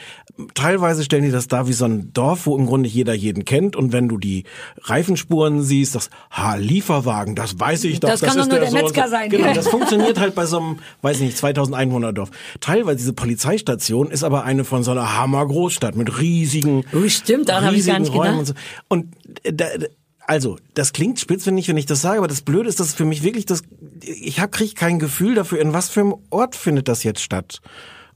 teilweise stellen die das da wie so ein Dorf, wo im Grunde jeder jeden kennt. Und wenn du die Reifenspuren siehst, das, ha, Lieferwagen, das weiß ich doch. Das kann doch ist nur der und Metzger so. sein. Genau, das funktioniert halt bei so einem, weiß nicht, 2000 Einwohnerdorf. Teilweise diese Polizeistation ist aber eine von so einer Hammergroßstadt mit riesigen, Oh, stimmt, daran hab ich gar riesigen nicht Räumen gedacht. Und, so. und äh, da, also, das klingt spitz, finde ich, wenn ich das sage, aber das Blöde ist, dass für mich wirklich das, ich hab, krieg kein Gefühl dafür, in was für einem Ort findet das jetzt statt.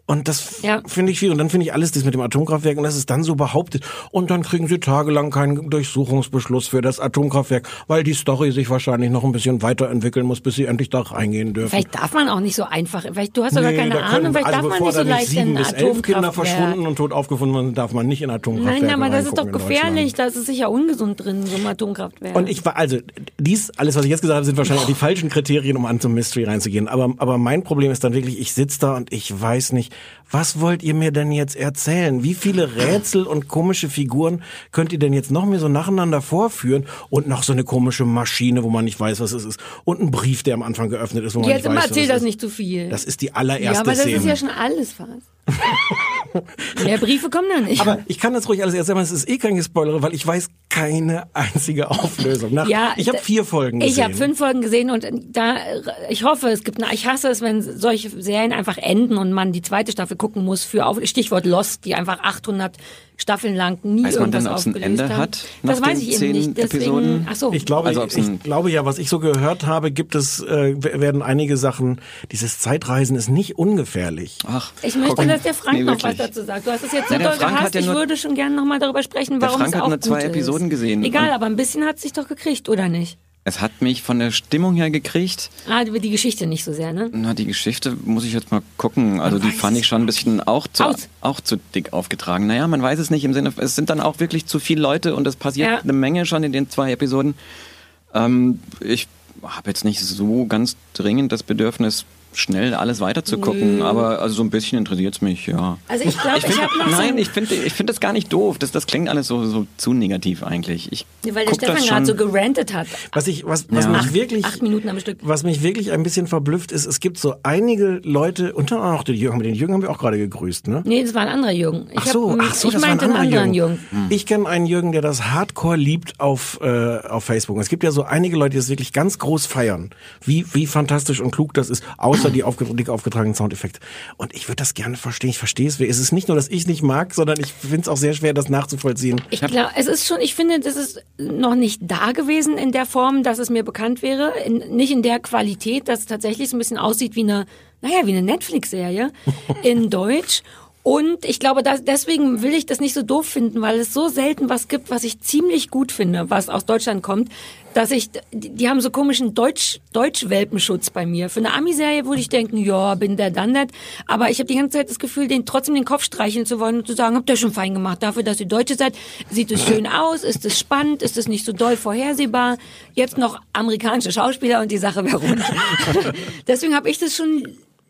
Und das Ja. finde ich viel. Und dann finde ich alles das mit dem Atomkraftwerk und das ist dann so behauptet. Und dann kriegen sie tagelang keinen Durchsuchungsbeschluss für das Atomkraftwerk, weil die Story sich wahrscheinlich noch ein bisschen weiterentwickeln muss, bis sie endlich da reingehen dürfen. Vielleicht darf man auch nicht so einfach. Vielleicht du hast doch gar Nee, keine da Ahnung. können- Vielleicht also darf man nicht so da leicht in sieben ein bis elf Kinder Atomkraftwerk. verschwunden und tot aufgefunden wurden, darf man nicht in Atomkraftwerke Nein, aber das ist doch in gefährlich. Das ist sicher ungesund drin, so ein Atomkraftwerk. Und ich war, also, dies, alles, was ich jetzt gesagt habe, sind wahrscheinlich auch die falschen Kriterien, um an zum Mystery reinzugehen. Aber, aber mein Problem ist dann wirklich, ich sitze da und ich weiß nicht, was wollt ihr mir denn jetzt erzählen? Wie viele Rätsel und komische Figuren könnt ihr denn jetzt noch mir so nacheinander vorführen? Und noch so eine komische Maschine, wo man nicht weiß, was es ist. Und ein Brief, der am Anfang geöffnet ist, wo man Jetzt nicht weiß, erzähl was das ist. nicht zu viel. Das ist die allererste ja, aber das Szene. ist ja schon alles fast. Mehr Briefe kommen da nicht. Aber ich kann das ruhig alles erzählen, weil es ist eh kein Gespoilere, weil ich weiß keine einzige Auflösung. Nach, Ja, ich habe vier Folgen gesehen. Ich habe fünf Folgen gesehen und da, ich hoffe, es gibt, eine, ich hasse es, wenn solche Serien einfach enden und man die zweite Staffel gucken muss für auf, Stichwort Lost, die einfach 800 Staffeln lang nie Weiß man irgendwas denn, ob's ein aufgelöst Ende haben. hat nach Das weiß ich eben nicht. Deswegen, Episoden? ach so. Ich glaube, Also, ich, ich glaube ja, was ich so gehört habe, gibt es, äh, werden einige Sachen, dieses Zeitreisen ist nicht ungefährlich. Ach, ich möchte, dass der Frank Nee, noch was dazu sagt. Du hast es jetzt so der doll Frank gehasst. hat ja ich nur- würde schon gerne noch mal darüber sprechen, Der warum Frank es hat auch nur zwei Episoden gesehen. Egal, aber ein bisschen hat sich doch gekriegt, oder nicht? Es hat mich von der Stimmung her gekriegt. Ah, die die Geschichte nicht so sehr, ne? Na, die Geschichte muss ich jetzt mal gucken. Also die fand ich schon ein bisschen auch zu, Aus. auch zu dick aufgetragen. Naja, man weiß es nicht im Sinne, es sind dann auch wirklich zu viele Leute und es passiert Ja. eine Menge schon in den zwei Episoden. Ähm, ich habe jetzt nicht so ganz dringend das Bedürfnis, schnell alles weiterzugucken, aber also so ein bisschen interessiert es mich, ja. Also ich glaube, ich, find- habe noch so Nein, ein- ich finde ich find das gar nicht doof. Das, das klingt alles so, so zu negativ eigentlich. Ich weil der guck Stefan das gerade so schon. gerantet hat. Was ich, was, was Ja. mich Acht- wirklich, acht Minuten am Stück. was mich wirklich ein bisschen verblüfft ist, es gibt so einige Leute, unter anderem auch den Jürgen, den Jürgen haben wir auch gerade gegrüßt, ne? Nee, das war ein anderer Jürgen. Ich Ach so, hab, ach so, ich das war ein meinte einen anderer anderen Jürgen. Jürgen. Ich kenne einen Jürgen, der das Hardcore liebt auf äh, auf Facebook. Es gibt ja so einige Leute, die das wirklich ganz groß feiern, wie wie fantastisch und klug das ist, außer die aufge dick aufgetragenen Soundeffekte. Und ich würde das gerne verstehen. Ich verstehe es. Es ist nicht nur, dass ich nicht mag, sondern ich finde es auch sehr schwer, das nachzuvollziehen. Ich glaube, es ist schon, ich finde, das ist noch nicht da gewesen in der Form, dass es mir bekannt wäre. In, nicht in der Qualität, dass es tatsächlich so ein bisschen aussieht wie eine, naja, wie eine Netflix-Serie in Deutsch. Und ich glaube, dass, deswegen will ich das nicht so doof finden, weil es so selten was gibt, was ich ziemlich gut finde, was aus Deutschland kommt, dass ich, die, die haben so komischen Deutsch, Deutsch-Welpenschutz bei mir. Für eine Ami-Serie würde ich denken, ja, bin der dann nicht. Aber ich habe die ganze Zeit das Gefühl, den trotzdem den Kopf streicheln zu wollen und zu sagen, habt ihr schon fein gemacht. Dafür, dass ihr Deutsche seid, sieht es schön aus, ist es spannend, ist es nicht so doll vorhersehbar. Jetzt noch amerikanische Schauspieler und die Sache wäre rund. Deswegen habe ich das schon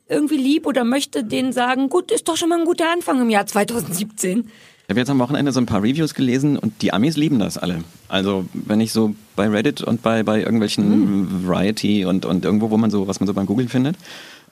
irgendwie lieb oder möchte denen sagen, gut, ist doch schon mal ein guter Anfang im Jahr 2017. Ich habe jetzt am Wochenende so ein paar Reviews gelesen und die Amis lieben das alle. Also wenn ich so bei Reddit und bei, bei irgendwelchen Variety und, und irgendwo, wo man so, was man so beim Google findet,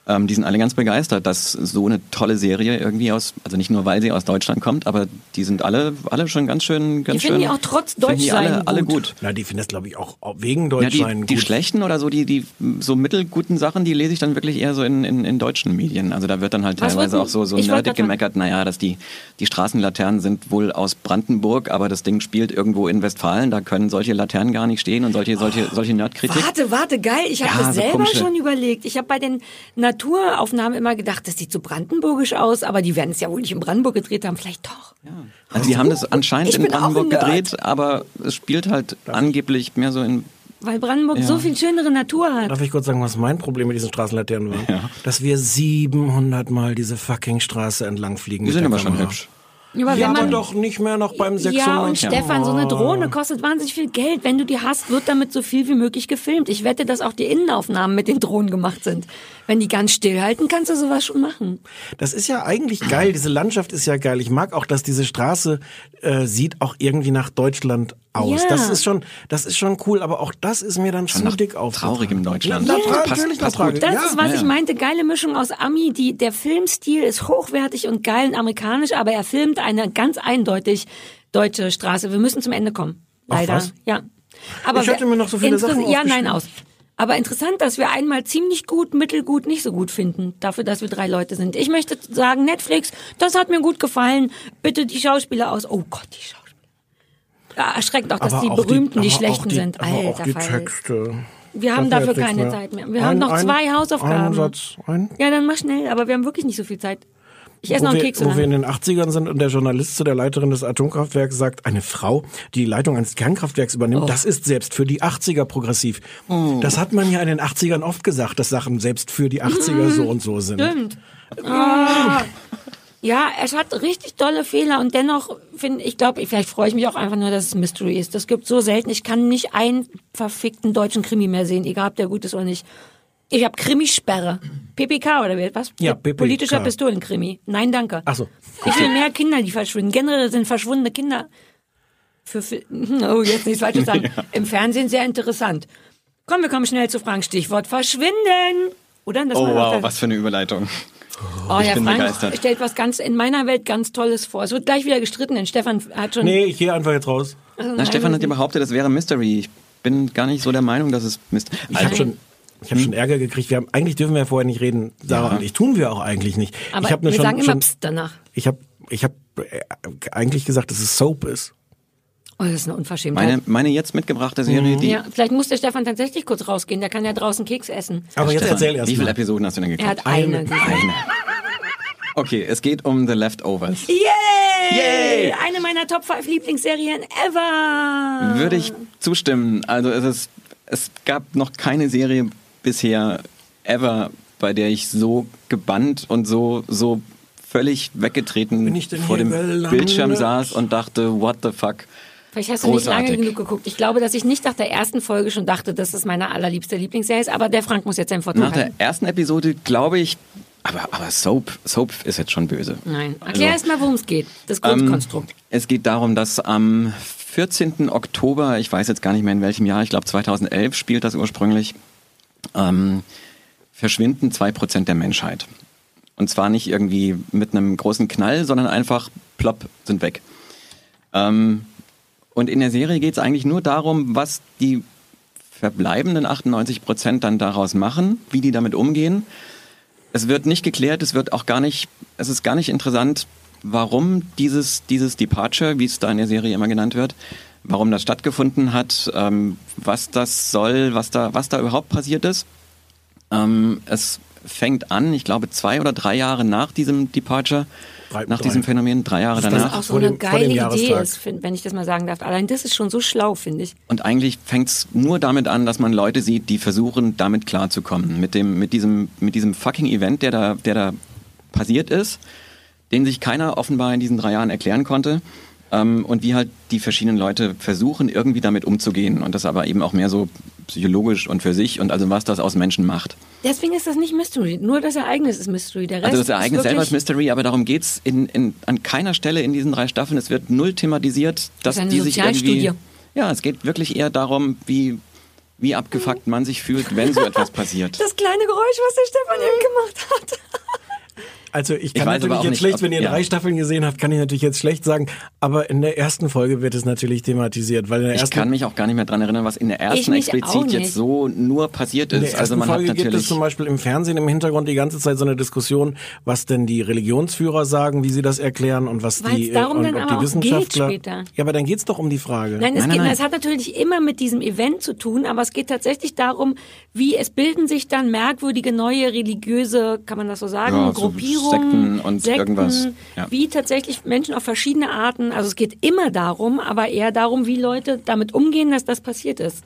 ähm, die sind alle ganz begeistert, dass so eine tolle Serie irgendwie aus, also nicht nur weil sie aus Deutschland kommt, aber die sind alle, alle schon ganz schön, ganz Die schön. finden die auch trotz finden die Deutschsein alle, alle gut. gut. Na, die finden das, glaube ich, auch wegen Ja, Deutschsein die, die gut. schlechten oder so, die, die so mittelguten Sachen, die lese ich dann wirklich eher so in, in, in deutschen Medien. Also da wird dann halt Was teilweise wollten- auch so, so nerdig gemeckert, naja, dass die, die Straßenlaternen sind wohl aus Brandenburg, aber das Ding spielt irgendwo in Westfalen, da können solche Laternen gar nicht stehen und solche, solche, solche Nerdkritik. Warte, warte, geil. Ich habe Ja, das so selber komische- schon überlegt. Ich habe bei den Naturaufnahmen immer gedacht, das sieht so brandenburgisch aus, aber die werden es ja wohl nicht in Brandenburg gedreht haben. Vielleicht doch. Also die haben das anscheinend Ich in Brandenburg gedreht, aber es spielt halt angeblich mehr so in Weil Brandenburg Ja. so viel schönere Natur hat. Darf ich kurz sagen, was mein Problem mit diesen Straßenlaternen war? Dass wir 700 Mal diese fucking Straße entlang fliegen. Die sind aber schon hübsch. Ja, aber Ja, aber man, doch nicht mehr noch beim 600. Ja, und Stefan, so eine Drohne kostet wahnsinnig viel Geld. Wenn du die hast, wird damit so viel wie möglich gefilmt. Ich wette, dass auch die Innenaufnahmen mit den Drohnen gemacht sind. Wenn die ganz stillhalten, kannst du sowas schon machen. Das ist ja eigentlich geil. Diese Landschaft ist ja geil. Ich mag auch, dass diese Straße äh, sieht auch irgendwie nach Deutschland aus. Ja. Das ist schon, das ist schon cool. Aber auch das ist mir dann zu nach dick auf. traurigem Deutschland. Ja, Ja. Passt- natürlich passt traurig. Das ja. ist, was ja, ich meinte. Geile Mischung aus Ami. Die, der Filmstil ist hochwertig und geil und amerikanisch, aber er filmt eine ganz eindeutig deutsche Straße. Wir müssen zum Ende kommen. Ach, Leider. was? Ja. Aber Ich hatte mir noch so viele Sachen Ja, nein, aus. Aber interessant, dass wir einmal ziemlich gut, mittelgut, nicht so gut finden, dafür, dass wir drei Leute sind. Ich möchte sagen, Netflix, das hat mir gut gefallen. Bitte die Schauspieler aus. Oh Gott, die Schauspieler. Ja, erschreckt auch, dass Aber die auch berühmten die, auch schlechten die, sind. Aber auch Alter die Fall. Texte. Wir haben dafür keine mehr. Zeit mehr. Wir haben noch Ein- zwei Hausaufgaben. Ein Satz, ein. Ja, dann mach schnell, aber wir haben wirklich nicht so viel Zeit. Ich esse noch wo, einen wir, Keks. wo oder? wir in den 80ern sind und der Journalist zu der Leiterin des Atomkraftwerks sagt, eine Frau, die die Leitung eines Kernkraftwerks übernimmt, Oh. das ist selbst für die 80er progressiv. Das hat man ja in den 80ern oft gesagt, dass Sachen selbst für die 80er so und so sind. Stimmt. Ah. Ja, es hat richtig tolle Fehler und dennoch finde ich, glaube, vielleicht freue ich mich auch einfach nur, dass es Mystery ist. Das gibt so selten. Ich kann nicht einen verfickten deutschen Krimi mehr sehen, egal ob der gut ist oder nicht. Ich habe Krimisperre. PPK oder wie was? Ja, PPK. Politischer Pistolenkrimi. Nein, danke. Ach so. Ich will mehr Kinder, die verschwinden. Generell sind verschwundene Kinder für, für oh, jetzt nichts Falsches sagen. Im Fernsehen sehr interessant. Komm, wir kommen schnell zu Frank. Stichwort verschwinden. Oder? Das Oh wow, was für eine Überleitung. Oh, Ich Herr bin Frank begeistert. stellt was ganz in meiner Welt ganz Tolles vor. Es wird gleich wieder gestritten, denn Stefan hat schon. Nee, ich gehe einfach jetzt raus. Also, Na, Stefan hat ja behauptet, es wäre Mystery. Ich bin gar nicht so der Meinung, dass es Mystery Ich habe schon, ich habe schon Ärger gekriegt. Wir haben, eigentlich dürfen wir ja vorher nicht reden. Sarah Ja. und ich tun wir auch eigentlich nicht. aber ich habe mir wir schon, sagen immer schon Psst danach. ich habe, ich habe äh, eigentlich gesagt, dass es Soap ist. Oh, das ist eine Unverschämtheit. Meine, meine jetzt mitgebrachte Serie, die. ja, vielleicht muss der Stefan tatsächlich kurz rausgehen. Der kann ja draußen Keks essen. Aber jetzt Stefan, erzähl erst Wie viele mal. Episoden hast du denn Er geguckt? hat eine. Eine. Eine. Okay, es geht um The Leftovers. Yay! Yay! Eine meiner Top 5 Lieblingsserien ever. Würde ich zustimmen. Also es ist, es gab noch keine Serie bisher ever, bei der ich so gebannt und so, so völlig weggetreten vor dem gelandet? Bildschirm saß und dachte, what the fuck? Vielleicht hast du nicht lange Großartig. genug geguckt. Ich glaube, dass ich nicht nach der ersten Folge schon dachte, dass es meine allerliebste Lieblingsserie ist, aber der Frank muss jetzt seinen Vortrag Nach der halten. ersten Episode glaube ich, aber, aber Soap, Soap ist jetzt schon böse. Nein, erklär Also, erst mal, worum es geht. Das ähm, Grundkonstrukt. Es geht darum, dass am 14. Oktober, ich weiß jetzt gar nicht mehr in welchem Jahr, ich glaube 2011 spielt das ursprünglich, ähm, verschwinden zwei Prozent der Menschheit. Und zwar nicht irgendwie mit einem großen Knall, sondern einfach plopp, sind weg. Ähm, und in der Serie geht es eigentlich nur darum, was die verbleibenden 98 Prozent dann daraus machen, wie die damit umgehen. Es wird nicht geklärt, es wird auch gar nicht, es ist gar nicht interessant, warum dieses, dieses Departure, wie es da in der Serie immer genannt wird, warum das stattgefunden hat, ähm, was das soll, was da, was da überhaupt passiert ist. Ähm, es fängt an, ich glaube, zwei oder drei Jahre nach diesem Departure, Drei- nach drei. diesem Phänomen, drei Jahre Das Das danach. auch so eine dem- geile Idee ist, find- wenn ich das mal sagen darf. Allein das ist schon so schlau, finde ich. Und eigentlich fängt es nur damit an, dass man Leute sieht, die versuchen, damit klarzukommen. Mit dem, mit diesem, mit diesem fucking Event, der da, der da passiert ist, den sich keiner offenbar in diesen drei Jahren erklären konnte. Ähm, und wie halt die verschiedenen Leute versuchen, irgendwie damit umzugehen. Und das aber eben auch mehr so psychologisch und für sich und also was das aus Menschen macht. Deswegen ist das nicht Mystery. Nur das Ereignis ist Mystery. Der Rest Also das Ereignis ist selber ist Mystery, aber darum geht's in, in, an keiner Stelle in diesen drei Staffeln. Es wird null thematisiert, dass ist eine die sich irgendwie... Ja, es geht wirklich eher darum, wie, wie abgefuckt man sich fühlt, wenn so etwas passiert. Das kleine Geräusch, was der Stefan eben gemacht hat. Also ich kann weiß aber natürlich jetzt nicht, schlecht, ob- wenn ihr ja. drei Staffeln gesehen habt, kann ich natürlich jetzt schlecht sagen. Aber in der ersten Folge wird es natürlich thematisiert, weil in der Ich ersten kann mich auch gar nicht mehr dran erinnern, was in der ersten explizit jetzt so nur passiert In der ist. ersten Also man Folge hat gibt es natürlich... zum Beispiel im Fernsehen im Hintergrund die ganze Zeit so eine Diskussion, was denn die Religionsführer sagen, wie sie das erklären und was Weil's die, äh, darum und dann ob aber die auch Wissenschaftler. geht später. Ja, aber dann geht's doch um die Frage. Nein, es, Nein, geht, nein, es hat natürlich immer mit diesem Event zu tun, aber es geht tatsächlich darum, wie es bilden sich dann merkwürdige neue religiöse, kann man das so sagen, Ja, so Gruppierungen, Sekten und irgendwas, ja. wie tatsächlich Menschen auf verschiedene Arten, also es geht immer darum, aber eher darum, wie Leute damit umgehen, dass das passiert ist.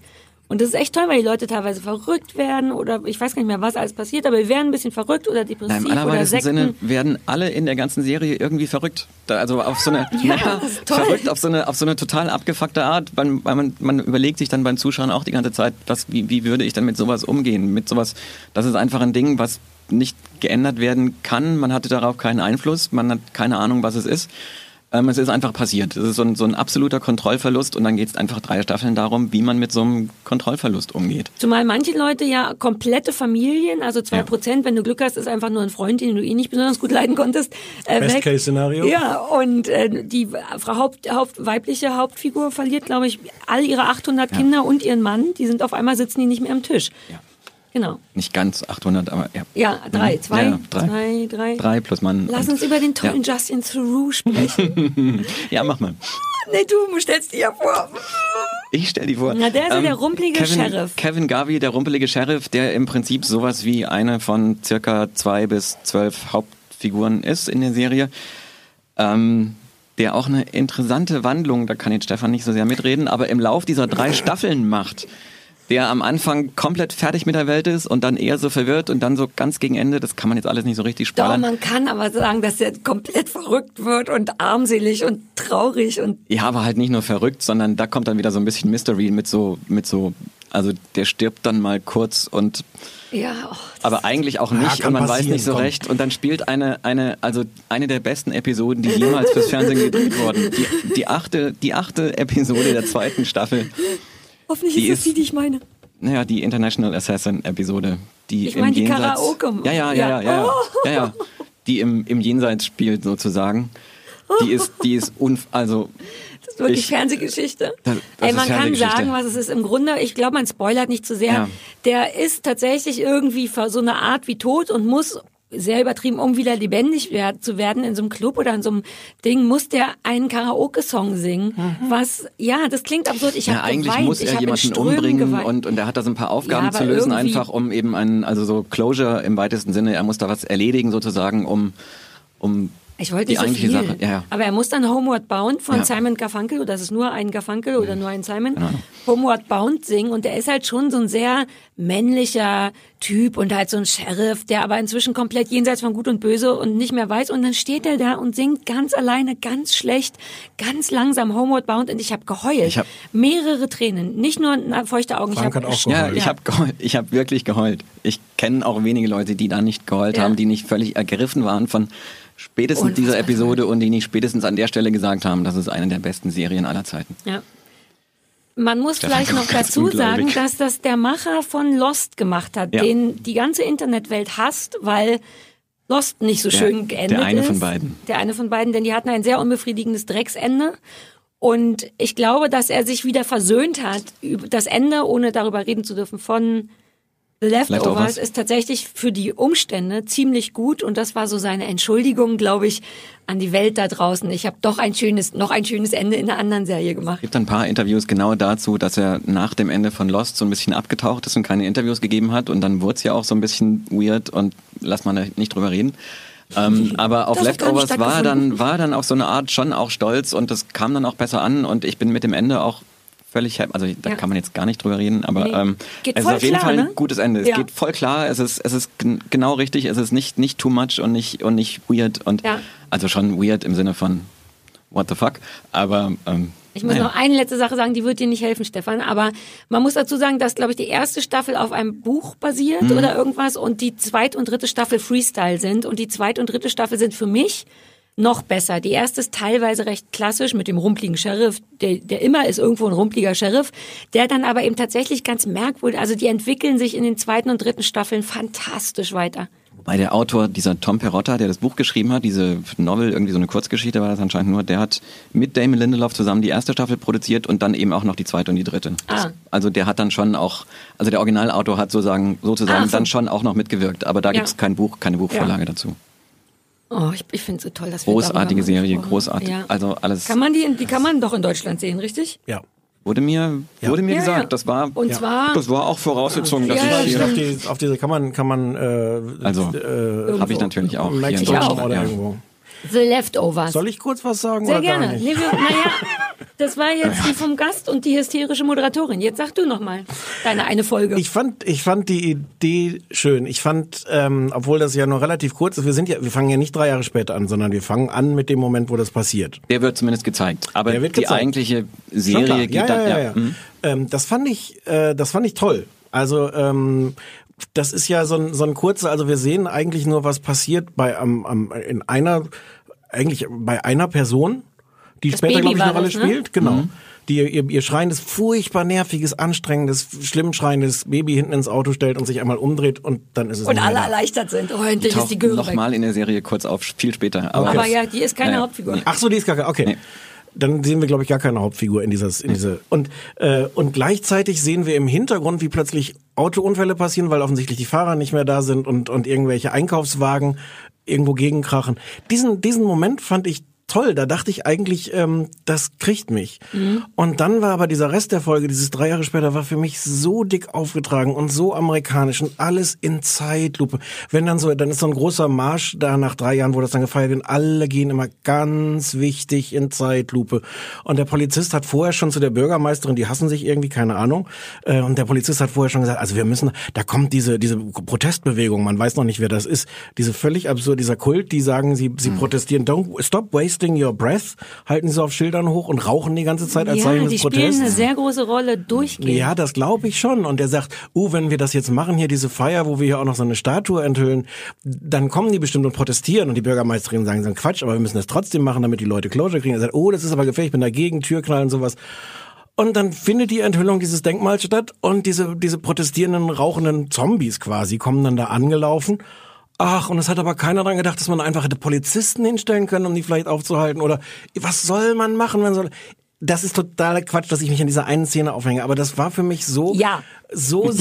Und das ist echt toll, weil die Leute teilweise verrückt werden oder ich weiß gar nicht mehr, was alles passiert, aber wir werden ein bisschen verrückt oder depressiv Im oder allerweitesten Sekten. Sinne werden alle in der ganzen Serie irgendwie verrückt. Da, also auf so eine, Ja, toll. verrückt auf so eine, auf so eine total abgefuckte Art, weil, weil man, man überlegt sich dann beim Zuschauen auch die ganze Zeit, was, wie, wie würde ich dann mit sowas umgehen? Mit sowas, das ist einfach ein Ding, was nicht geändert werden kann. Man hatte darauf keinen Einfluss, man hat keine Ahnung, was es ist. Ähm, es ist einfach passiert. Es ist so ein, so ein absoluter Kontrollverlust und dann geht es einfach drei Staffeln darum, wie man mit so einem Kontrollverlust umgeht. Zumal manche Leute ja komplette Familien, also zwei Ja. Prozent, wenn du Glück hast, ist einfach nur ein Freund, den du eh nicht besonders gut leiden konntest. Äh. Best-Case-Szenario. Ja, und äh, die Frau Haupt, Haupt, weibliche Hauptfigur verliert, glaube ich, all ihre 800 Kinder und ihren Mann. Die sind auf einmal sitzen die nicht mehr am Tisch. Ja. Genau. Nicht ganz 800, aber ja. Ja, drei, Mhm. zwei, Ja, drei. zwei, drei. Drei plus Mann. Lass uns über den tollen ja. Justin Theroux sprechen. Ja, mach mal. nee, du stellst dir ja vor. Ich stell die vor. Ähm, Na, der ist ja der rumpelige Kevin, Sheriff. Kevin Garvey, der rumpelige Sheriff, der im Prinzip sowas wie eine von circa zwei bis zwölf Hauptfiguren ist in der Serie. Ähm, der auch eine interessante Wandlung, da kann jetzt Stefan nicht so sehr mitreden, aber im Lauf dieser drei Staffeln macht. Der am Anfang komplett fertig mit der Welt ist und dann eher so verwirrt und dann so ganz gegen Ende, das kann man jetzt alles nicht so richtig Doch, spoilern. man kann aber sagen, dass er komplett verrückt wird und armselig und traurig und Ja, aber halt nicht nur verrückt, sondern da kommt dann wieder so ein bisschen Mystery mit so, mit so, also der stirbt dann mal kurz und ja, oh, aber eigentlich auch nicht kann und man weiß nicht so komm. recht und dann spielt eine, eine, also eine der besten Episoden, die jemals fürs Fernsehen gedreht wurden. Die, die achte, die achte Episode der zweiten Staffel. Hoffentlich die ist es die, die ich meine. Naja, die International Assassin Episode, die Ich meine die Jenseits, Karaoke. ja, ja, ja, ja, ja, ja, Ja. ja, die im, im Jenseits spielt sozusagen. Die ist, die ist unf, also Das ist wirklich Ich- Fernsehgeschichte. Das- das Ey, man kann sagen, was es ist. Im Grunde, ich glaube, man spoilert nicht zu sehr. Ja. Der ist tatsächlich irgendwie so eine Art wie tot und muss sehr übertrieben, um wieder lebendig zu werden in so einem Club oder in so einem Ding, muss der einen Karaoke-Song singen. Was, ja, das klingt absurd. Ich Ja, habe eigentlich geweint. muss er jemanden umbringen geweint. und, und er hat da so ein paar Aufgaben Ja, zu lösen, einfach um eben einen, also so Closure im weitesten Sinne, er muss da was erledigen sozusagen, um, um Ich wollte Die nicht so eigentliche viel. Sache, ja, ja. Aber er muss dann Homeward Bound von Ja. Simon Garfunkel, oder das ist nur ein Garfunkel oder nur ein Simon, Ahnung. Homeward Bound singen. Und der ist halt schon so ein sehr männlicher Typ und halt so ein Sheriff, der aber inzwischen komplett jenseits von Gut und Böse und nicht mehr weiß. Und dann steht er da und singt ganz alleine, ganz schlecht, ganz langsam Homeward Bound. Und ich habe geheult. Ich hab- Mehrere Tränen, nicht nur na, feuchte Augen. Frank ich hat hab, auch Ja, geheult. ich habe geheult. Ich habe wirklich geheult. Ich kenne auch wenige Leute, die da nicht geheult Ja. haben, die nicht völlig ergriffen waren von spätestens Unfassbar dieser Episode und die nicht spätestens an der Stelle gesagt haben, das ist eine der besten Serien aller Zeiten. Ja. Man muss Stefan vielleicht noch dazu sagen, dass das der Macher von Lost gemacht hat, Ja. den die ganze Internetwelt hasst, weil Lost nicht so Der- schön geendet der eine ist. von beiden. Der eine von beiden, denn die hatten ein sehr unbefriedigendes Drecksende. Und ich glaube, dass er sich wieder versöhnt hat das Ende, ohne darüber reden zu dürfen, von The Leftovers, ist tatsächlich für die Umstände ziemlich gut und das war so seine Entschuldigung, glaube ich, an die Welt da draußen. Ich habe doch ein schönes, noch ein schönes Ende in einer anderen Serie gemacht. Es gibt ein paar Interviews genau dazu, dass er nach dem Ende von Lost so ein bisschen abgetaucht ist und keine Interviews gegeben hat und dann wurde es ja auch so ein bisschen weird und lass mal nicht drüber reden. Ähm, aber auf Das Leftovers war dann, war dann auf so eine Art schon auch stolz und das kam dann auch besser an und ich bin mit dem Ende auch völlig happy. Also da Ja. kann man jetzt gar nicht drüber reden, aber Nee. ähm, es ist auf jeden klar, Fall ein ne? gutes Ende. Es Ja. geht voll klar, es ist, es ist gen- genau richtig, es ist nicht, nicht too much und nicht, und nicht weird und Ja. also schon weird im Sinne von what the fuck, aber ähm, Ich muss naja. noch eine letzte Sache sagen, die wird dir nicht helfen, Stefan. Aber man muss dazu sagen, dass, glaube ich, die erste Staffel auf einem Buch basiert Mhm. oder irgendwas und die zweite und dritte Staffel Freestyle sind. Und die zweite und dritte Staffel sind für mich noch besser. Die erste ist teilweise recht klassisch mit dem rumpligen Sheriff, der, der immer ist irgendwo ein rumpliger Sheriff, der dann aber eben tatsächlich ganz merkwürdig, also die entwickeln sich in den zweiten und dritten Staffeln fantastisch weiter. Wobei der Autor, dieser Tom Perotta, der das Buch geschrieben hat, diese Novel, irgendwie so eine Kurzgeschichte war das anscheinend nur, der hat mit Damon Lindelof zusammen die erste Staffel produziert und dann eben auch noch die zweite und die dritte. Das, Ah. Also der hat dann schon auch, also der Originalautor hat sozusagen, sozusagen Ach so. dann schon auch noch mitgewirkt, aber da Ja. gibt's kein Buch, keine Buchvorlage dazu. Oh, ich, ich finde es so toll, dass wir Großartige Serie, großartig. Ja. Also alles Kann man die, die kann man doch in Deutschland sehen, richtig? Ja. wurde mir, wurde mir Ja, gesagt, ja. das war, Und Ja. zwar das war auch Voraussetzung, dass Ja, ja, ich Auf, hier, die, auf diese kann man, kann man äh, Also, äh, habe ich natürlich auch hier in Deutschland. oder Ja. irgendwo. The Leftovers. Soll ich kurz was sagen Sehr oder gerne. gar nicht? Nee, wir, naja, das war jetzt die vom Gast und die hysterische Moderatorin. Jetzt sag du noch mal deine eine Folge. Ich fand, ich fand die Idee schön. Ich fand, ähm, obwohl das ja nur relativ kurz ist, wir sind ja, wir fangen ja nicht drei Jahre später an, sondern wir fangen an mit dem Moment, wo das passiert. Der wird zumindest gezeigt. Aber die gezeigt. eigentliche Serie geht ja, dann, ja, ja, ja. Mhm. Ähm, das fand ich, äh, das fand ich toll. Also ähm, das ist ja so ein, so ein kurzer, also wir sehen eigentlich nur, was passiert bei am, am, in einer, eigentlich bei einer Person, die Das später, glaube ich, eine Rolle ne? spielt. Genau. Die ihr, ihr schreiendes, furchtbar nerviges, anstrengendes, schlimm schreiendes Baby hinten ins Auto stellt und sich einmal umdreht und dann ist es und alle da. erleichtert sind. Oh, endlich ist die Göre noch weg. mal in der Serie kurz auf, viel später. Aber, Aber ja, die ist keine Ja, ja. Hauptfigur. Ach so, die ist gar keine. Okay. Nee. Dann sehen wir, glaube ich, gar keine Hauptfigur in dieses, in diese. Und äh, und gleichzeitig sehen wir im Hintergrund, wie plötzlich Autounfälle passieren, weil offensichtlich die Fahrer nicht mehr da sind und und irgendwelche Einkaufswagen irgendwo gegenkrachen. Diesen diesen Moment fand ich toll. Da dachte ich eigentlich, ähm, das kriegt mich. Und dann war aber dieser Rest der Folge, dieses drei Jahre später, war für mich so dick aufgetragen und so amerikanisch und alles in Zeitlupe. Wenn dann so, dann ist so ein großer Marsch da nach drei Jahren, wo das dann gefeiert wird, und alle gehen immer ganz wichtig in Zeitlupe. Und der Polizist hat vorher schon zu der Bürgermeisterin, die hassen sich irgendwie, keine Ahnung, äh, und der Polizist hat vorher schon gesagt, also wir müssen, da kommt diese, diese Protestbewegung, man weiß noch nicht, wer das ist, diese völlig absurd, dieser Kult, die sagen, sie, sie protestieren, don't stop wasting your breath, halten sie auf Schildern hoch und rauchen die ganze Zeit als ja, Zeichen die des spielen Protests. eine sehr große Rolle durchgehend. Ja, das glaube ich schon. Und er sagt, uh, wenn wir das jetzt machen, hier diese Feier, wo wir hier auch noch so eine Statue enthüllen, dann kommen die bestimmt und protestieren. Und die Bürgermeisterin sagen, sagen Quatsch, aber wir müssen das trotzdem machen, damit die Leute Closure kriegen. Er sagt, oh, das ist aber gefährlich, ich bin dagegen, Türknallen und sowas. Und dann findet die Enthüllung dieses Denkmals statt und diese, diese protestierenden, rauchenden Zombies quasi kommen dann da angelaufen. Ach, und es hat aber keiner dran gedacht, dass man einfach hätte Polizisten hinstellen können, um die vielleicht aufzuhalten. Oder was soll man machen, wenn so. Das ist totaler Quatsch, dass ich mich an dieser einen Szene aufhänge. Aber das war für mich so, Ja. so,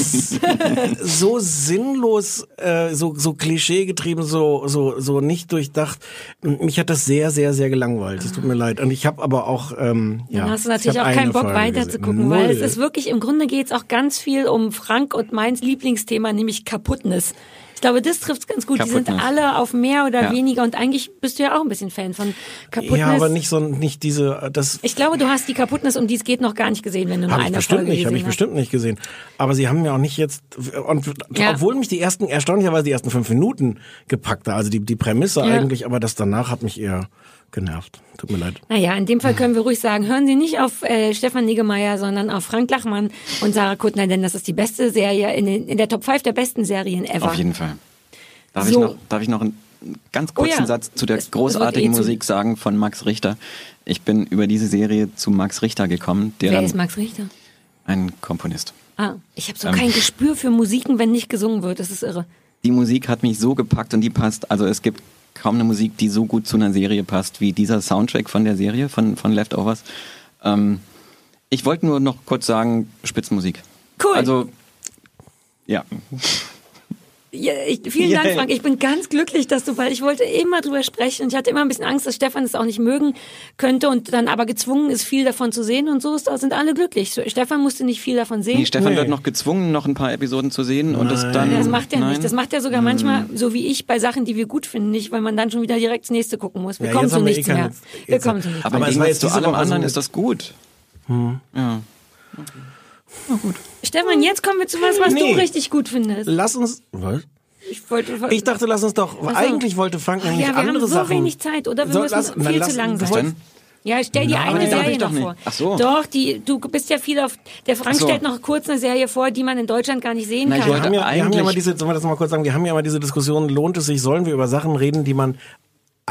so sinnlos, äh, so, so klischeegetrieben, so, so, so nicht durchdacht. Mich hat das sehr, sehr, sehr gelangweilt. Es tut mir leid. Und ich habe aber auch, ähm, ja. Dann hast du ich natürlich auch keinen eine Bock weiter zu gucken, weil es ist wirklich, im Grunde geht es auch ganz viel um Frank und meins Lieblingsthema, nämlich Kaputtnis. Ich glaube, das trifft's ganz gut. Die sind alle auf mehr oder Ja. weniger und eigentlich bist du ja auch ein bisschen Fan von Kaputtnis. Ja, aber nicht so, nicht diese, das Ich glaube, du hast die Kaputtnis, um die es geht, noch gar nicht gesehen, wenn du nur eine bestimmt Folge nicht, habe ich bestimmt nicht gesehen. Aber sie haben mir auch nicht jetzt, und Ja. obwohl mich die ersten, erstaunlicherweise die ersten fünf Minuten gepackt hat, also die, die Prämisse Ja. eigentlich, aber das danach hat mich eher genervt. Tut mir leid. Naja, in dem Fall können wir ruhig sagen, hören Sie nicht auf äh, Stefan Niggemeier, sondern auf Frank Lachmann und Sarah Kuttner, denn das ist die beste Serie in, den, in der Top 5 der besten Serien ever. Auf jeden Fall. Darf, So. ich, noch, darf ich noch einen ganz kurzen Oh ja. Satz zu der Es- großartigen eh Musik sagen von Max Richter? Ich bin über diese Serie zu Max Richter gekommen, der Wer dann ist Max Richter? ein Komponist. Ah, ich habe so Ähm. kein Gespür für Musiken, wenn nicht gesungen wird. Das ist irre. Die Musik hat mich so gepackt und die passt, also es gibt kaum eine Musik, die so gut zu einer Serie passt wie dieser Soundtrack von der Serie, von, von Leftovers. Ähm, ich wollte nur noch kurz sagen, Spitzenmusik. Cool. Also, ja. Ja, ich, vielen Dank. Frank. Ich bin ganz glücklich, dass du, weil ich wollte immer drüber sprechen und ich hatte immer ein bisschen Angst, dass Stefan es auch nicht mögen könnte und dann aber gezwungen ist, viel davon zu sehen und so ist, sind alle glücklich. Stefan musste nicht viel davon sehen. Nee, Stefan Nee. wird noch gezwungen, noch ein paar Episoden zu sehen und das Nein. dann. das macht er nein. nicht. Das macht er sogar manchmal, so wie ich, bei Sachen, die wir gut finden, nicht, weil man dann schon wieder direkt das nächste gucken muss. Wir Ja, kommen jetzt zu eh nichts keine- mehr. Wir jetzt- kommen zu nichts Aber, Aber jetzt zu allem so- anderen ist das gut. Ja. Stefan, jetzt kommen wir zu was, was Nee. du richtig gut findest. Lass uns, was? Ich wollte, Ich dachte, lass uns doch, so. eigentlich wollte Frank Ach nämlich ja, wir andere haben so Sachen. wenig Zeit, oder? Wir So, müssen lass- viel zu lang was sein. denn? Ja, stell dir eine Serie noch vor. Ach so. Doch, die, du bist ja viel auf. Der Frank so. stellt noch kurz eine Serie vor, die man in Deutschland gar nicht sehen Na, kann. Wir haben, ja, wir haben ja Eigentlich- mal diese, sollen wir das mal kurz sagen, wir haben ja mal diese Diskussion, lohnt es sich, sollen wir über Sachen reden, die man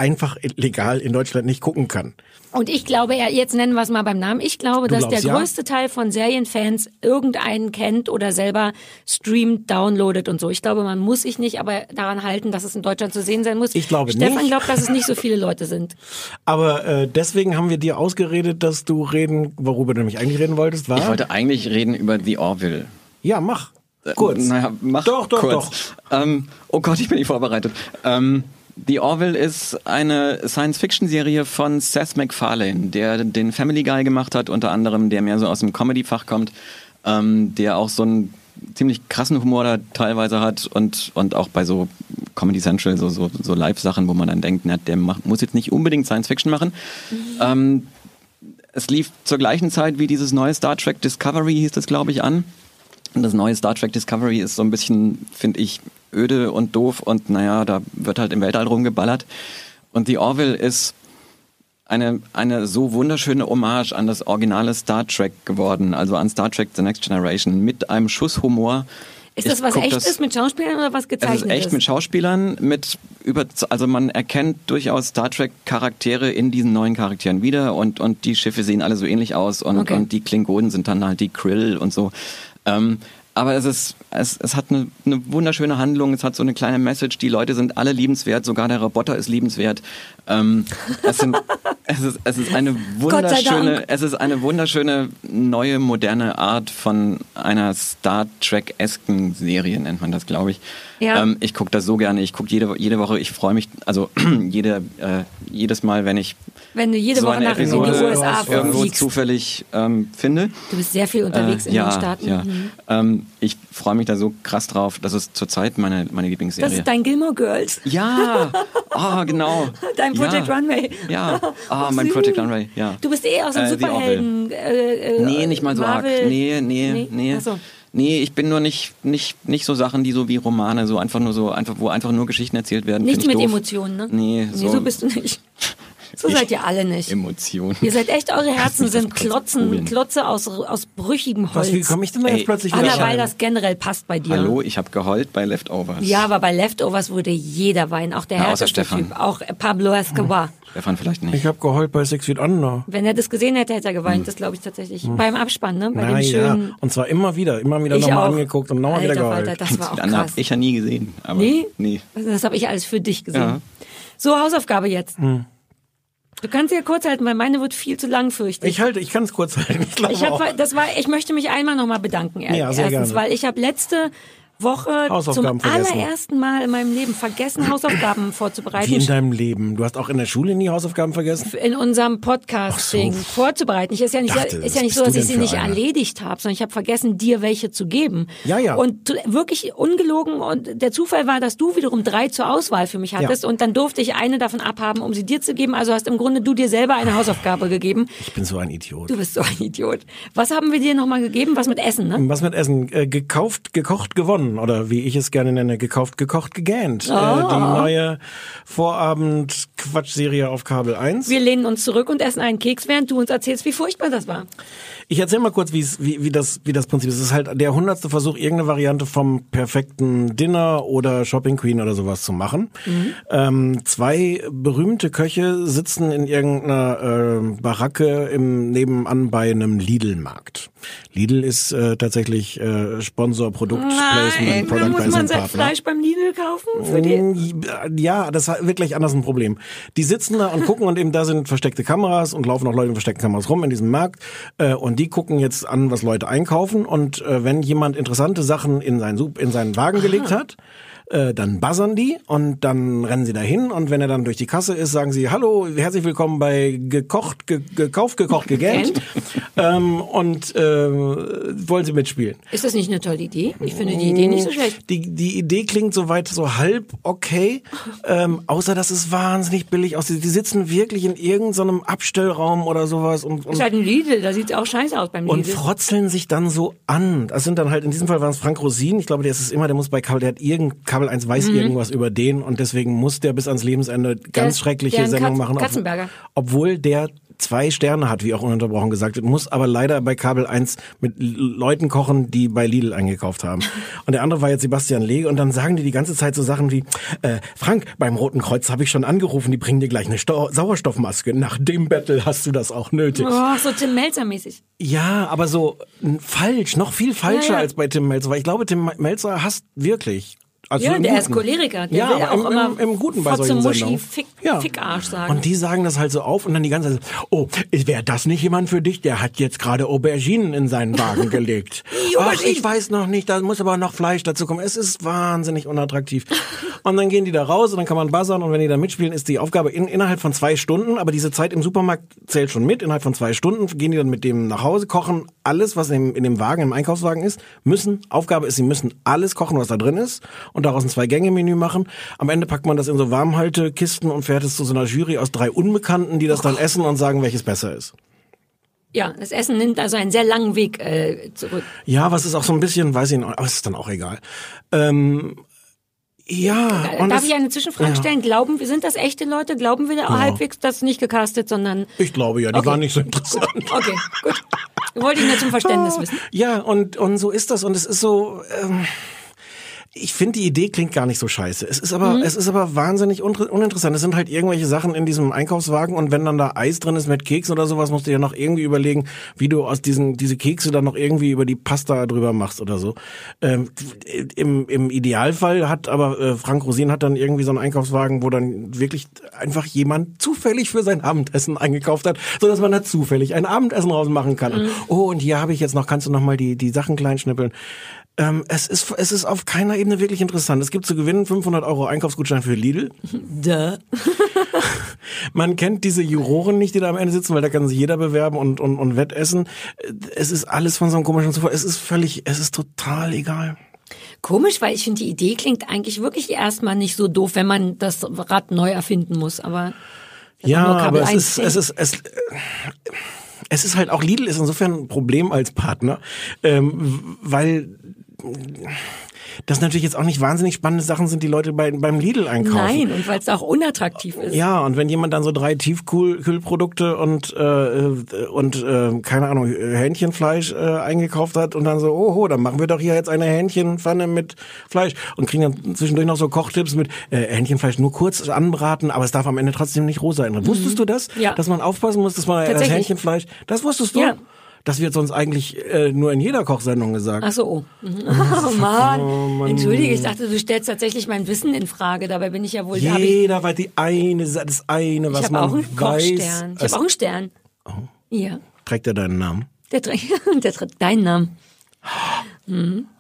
einfach legal in Deutschland nicht gucken kann. Und ich glaube, ja, jetzt nennen wir es mal beim Namen. Ich glaube, Du dass der glaubst, ja? größte Teil von Serienfans irgendeinen kennt oder selber streamt, downloadet und so. Ich glaube, man muss sich nicht aber daran halten, dass es in Deutschland zu sehen sein muss. Ich glaube Stefan nicht. glaubt, dass es nicht so viele Leute sind. Aber äh, deswegen haben wir dir ausgeredet, dass du reden, worüber du nämlich eigentlich reden wolltest, war? Ich wollte eigentlich reden über The Orville. ja, mach. Kurz. Äh, Naja, mach Doch, doch, kurz. Ähm, oh Gott, ich bin nicht vorbereitet. Ähm, The Orville ist eine Science-Fiction-Serie von Seth MacFarlane, der den Family Guy gemacht hat, unter anderem, der mehr so aus dem Comedy-Fach kommt, ähm, der auch so einen ziemlich krassen Humor da teilweise hat und, und auch bei so Comedy Central, so, so, so Live-Sachen, wo man dann denkt, na, der macht, muss jetzt nicht unbedingt Science-Fiction machen. Ähm, es lief zur gleichen Zeit wie dieses neue Star Trek Discovery, hieß das, glaube ich, an. Das neue Star Trek Discovery ist so ein bisschen, finde ich, öde und doof und naja, da wird halt im Weltall rumgeballert. Und The Orville ist eine, eine so wunderschöne Hommage an das originale Star Trek geworden, also an Star Trek The Next Generation, mit einem Schuss Humor. Ist Ich das was guck echtes das- mit Schauspielern oder was es gezeichnet ist echt mit Schauspielern, mit über, also man erkennt durchaus Star Trek Charaktere in diesen neuen Charakteren wieder und, und die Schiffe sehen alle so ähnlich aus und, Okay. und die Klingonen sind dann halt die Krill und so. Ähm, aber es ist, es, es hat eine, eine wunderschöne Handlung, es hat so eine kleine Message, die Leute sind alle liebenswert, sogar der Roboter ist liebenswert. Ähm, es, sind, es, ist, es ist eine wunderschöne, es ist eine wunderschöne neue moderne Art von einer Star Trek-esken Serie nennt man das, glaube ich. Ja. Ähm, ich gucke das so gerne. Ich gucke jede, jede Woche. Ich freue mich, also jede, äh, jedes Mal, wenn ich Wenn du jede so Woche eine nach in die Episode USA irgendwo fliegst. zufällig ähm, finde. Du bist sehr viel unterwegs Äh, in ja, den Staaten. Ja. Mhm. Ähm, ich freue mich da so krass drauf. Das ist zurzeit meine, meine Lieblingsserie. Das ist dein Gilmore Girls. ja, oh, genau. Dein Project ja. Runway. Ja, ah, Ach, mein süß. Project Runway, ja. Du bist eher aus dem Äh, Superhelden. Äh, äh, Nee, nicht mal so Marvel. arg. Nee, nee, Nee? nee. So. Nee, ich bin nur nicht, nicht, nicht so Sachen, die so wie Romane, so einfach nur so, einfach, wo einfach nur Geschichten erzählt werden. Nichts find mit doof. Emotionen, ne? Nee, Nee, so, bist du nicht. So Ich- seid ihr alle nicht. Emotionen. Ihr seid echt, eure Herzen sind Klotzen, googeln. Klotze aus, aus brüchigem Holz. Was, wie komme ich denn da jetzt plötzlich Anna, weil das generell passt bei dir. Hallo, ich habe geheult bei Leftovers. Ja, aber bei Leftovers wurde jeder weinen. Auch der Ja, außer härteste Stefan. Typ. Auch Pablo Escobar. Stefan vielleicht nicht. Ich habe geheult bei Six Feet Under. Wenn er das gesehen hätte, hätte er geweint. Das glaube ich tatsächlich. Beim Abspann, ne? Bei Na dem ja, schönen... und zwar immer wieder, immer wieder nochmal angeguckt und nochmal wieder Alter, geheult. Falter, das war auch krass. habe ich ja nie gesehen. Aber Nee? nee. Das habe ich alles für dich gesehen. Ja. So, Hausaufgabe jetzt. Du kannst ja kurz halten, weil meine wird viel zu lang, fürchte ich. Ich halte, ich kann es kurz halten. Ich glaube Ich auch. habe, das war, ich möchte mich einmal nochmal bedanken. Ja, sehr erstens, gerne. weil ich habe letzte Woche zum allerersten Mal in meinem Leben vergessen, Hausaufgaben Wie in vorzubereiten. deinem Leben. Du hast auch in der Schule nie Hausaufgaben vergessen? In unserem Podcast-Ding Ach so. vorzubereiten. Ich ist ja nicht, Dachte, ist ja nicht so, dass ich sie nicht einer? erledigt habe, sondern ich habe vergessen, dir welche zu geben. Ja, ja. Und wirklich ungelogen. Und der Zufall war, dass du wiederum drei zur Auswahl für mich hattest. Ja. Und dann durfte ich eine davon abhaben, um sie dir zu geben. Also hast im Grunde du dir selber eine Hausaufgabe gegeben. Ich bin so ein Idiot. Du bist so ein Idiot. Was haben wir dir nochmal gegeben? Was mit Essen, ne? Was mit Essen? Äh, gekauft, gekocht, gewonnen. Oder wie ich es gerne nenne, gekauft, gekocht, gegähnt. Äh, Ah. die neue Vorabend-Quatsch-Serie auf Kabel 1. Wir lehnen uns zurück und essen einen Keks, während du uns erzählst, wie furchtbar das war. Ich erzähl mal kurz, wie, wie, das, wie das Prinzip ist. Es ist halt der hundertste Versuch, irgendeine Variante vom perfekten Dinner oder Shopping Queen oder sowas zu machen. Ähm, zwei berühmte Köche sitzen in irgendeiner äh, Baracke im nebenan bei einem Lidl-Markt. Lidl ist äh, tatsächlich äh, Sponsor, Produktplacement, Product muss man Placement sein Partner. Fleisch beim Lidl kaufen? Mm, Ja, das war wirklich anders ein Problem. Die sitzen da und gucken und eben da sind versteckte Kameras und laufen auch Leute mit versteckten Kameras rum in diesem Markt äh, und die gucken jetzt an, was Leute einkaufen. Und äh, wenn jemand interessante Sachen in Sup- in seinen Wagen gelegt hat, äh, dann buzzern die und dann rennen sie dahin und wenn er dann durch die Kasse ist, sagen sie, hallo, herzlich willkommen bei gekocht, ge gekauft, gekocht, gegähnt ähm, und äh, wollen sie mitspielen. Ist das nicht eine tolle Idee? Ich finde die Idee nicht so schlecht. Die, die Idee klingt soweit so halb okay, ähm, außer dass es wahnsinnig billig aussieht. Die sitzen wirklich in irgendeinem Abstellraum oder sowas und, Ist und, halt ein Lidl, da sieht auch scheiße aus beim und Lidl. frotzeln sich dann so an. Das sind dann halt, in diesem Fall waren es Frank Rosin. Ich glaube, der ist es immer, der muss bei der hat irgend, Kabel 1 weiß irgendwas über den und deswegen muss der bis ans Lebensende ganz Mhm. schreckliche der ein Sendung Katz- machen. ob- Katzenberger. Obwohl der zwei Sterne hat, wie auch ununterbrochen gesagt wird, muss aber leider bei Kabel 1 mit Leuten kochen, die bei Lidl eingekauft haben. Und der andere war jetzt Sebastian Lege und dann sagen die die ganze Zeit so Sachen wie, äh, Frank, beim Roten Kreuz habe ich schon angerufen, die bringen dir gleich eine Sto Sauerstoffmaske. Nach dem Battle hast du das auch nötig. Oh, so Tim Melzer mäßig. Ja, aber so falsch, noch viel falscher Ja, ja. als bei Tim Melzer, weil ich glaube, Tim Melzer hasst wirklich. Also Ja, der ist. Choleriker. Der ja, will aber auch im, immer im, im Guten bei solchen Muschi, Sendungen. Fick- ja. Fickarsch sagen. Und die sagen das halt so auf und dann die ganze Zeit, oh, wäre das nicht jemand für dich? Der hat jetzt gerade Auberginen in seinen Wagen gelegt. Ach, ich weiß noch nicht, da muss aber noch Fleisch dazu kommen. Es ist wahnsinnig unattraktiv. Und dann gehen die da raus und dann kann man buzzern und wenn die da mitspielen, ist die Aufgabe in, innerhalb von zwei Stunden, aber diese Zeit im Supermarkt zählt schon mit, innerhalb von zwei Stunden gehen die dann mit dem nach Hause, kochen alles, was in in dem Wagen, im Einkaufswagen ist, müssen, Aufgabe ist, sie müssen alles kochen, was da drin ist und daraus ein Zwei-Gänge-Menü machen. Am Ende packt man das in so Warmhaltekisten und fährt es zu so einer Jury aus drei Unbekannten, die das dann essen und sagen, welches besser ist. ja, das Essen nimmt also einen sehr langen Weg äh, zurück. Ja, was ist auch so ein bisschen, weiß ich nicht, aber es ist dann auch egal. Ähm, ja, und Darf ich eine Zwischenfrage ja. stellen? Glauben wir, sind das echte Leute? Glauben wir da halbwegs das nicht gecastet, sondern Ich glaube ja, die Okay. waren nicht so interessant. okay, gut. Wollte ich nur zum Verständnis wissen. Ja, und, und so ist das. Und es ist so. Ähm, ich finde die Idee klingt gar nicht so scheiße. Es ist aber, es ist aber wahnsinnig un uninteressant. Es sind halt irgendwelche Sachen in diesem Einkaufswagen und wenn dann da Eis drin ist mit Keks oder sowas, musst du ja noch irgendwie überlegen, wie du aus diesen diese Kekse dann noch irgendwie über die Pasta drüber machst oder so. Ähm, im, Im Idealfall hat aber äh, Frank Rosin hat dann irgendwie so einen Einkaufswagen, wo dann wirklich einfach jemand zufällig für sein Abendessen eingekauft hat, so dass man da zufällig ein Abendessen rausmachen kann. Oh, und hier habe ich jetzt noch, kannst du noch mal die die Sachen kleinschnippeln. Ähm, es ist es ist auf keiner Ebene wirklich interessant. Es gibt zu gewinnen 500 Euro Einkaufsgutschein für Lidl. Duh. Man kennt diese Juroren nicht, die da am Ende sitzen, weil da kann sich jeder bewerben und, und, und Wettessen. Es ist alles von so einem komischen Zufall. Es ist völlig, es ist total egal. Komisch, weil ich finde, die Idee klingt eigentlich wirklich erstmal nicht so doof, wenn man das Rad neu erfinden muss. Aber Ja, aber es 1 ist, es ist, es, es ist halt auch Lidl ist insofern ein Problem als Partner, ähm, weil das natürlich jetzt auch nicht wahnsinnig spannende Sachen sind, die Leute bei, beim Lidl einkaufen. Nein, und weil es auch unattraktiv ist. Ja, und wenn jemand dann so drei Tiefkühlprodukte und äh, und äh, keine Ahnung Hähnchenfleisch äh, eingekauft hat und dann so, oh, dann machen wir doch hier jetzt eine Hähnchenpfanne mit Fleisch und kriegen dann zwischendurch noch so Kochtipps mit äh, Hähnchenfleisch nur kurz anbraten, aber es darf am Ende trotzdem nicht rosa sein. Wusstest du das? Ja. Dass man aufpassen muss, dass man das. Hähnchenfleisch, das wusstest du? Ja. Das wird sonst eigentlich äh, nur in jeder Kochsendung gesagt. Ach so, oh. Mhm. Oh Mann. Entschuldige, ich dachte, du stellst tatsächlich mein Wissen in Frage. Dabei bin ich ja wohl, ich, Jeder weiß die eine, das eine, ich was habe man auch einen weiß. Kochstern. Ich habe auch einen Stern. Ja. Trägt er deinen Namen? Der, trägt- der trägt deinen Namen. Mhm.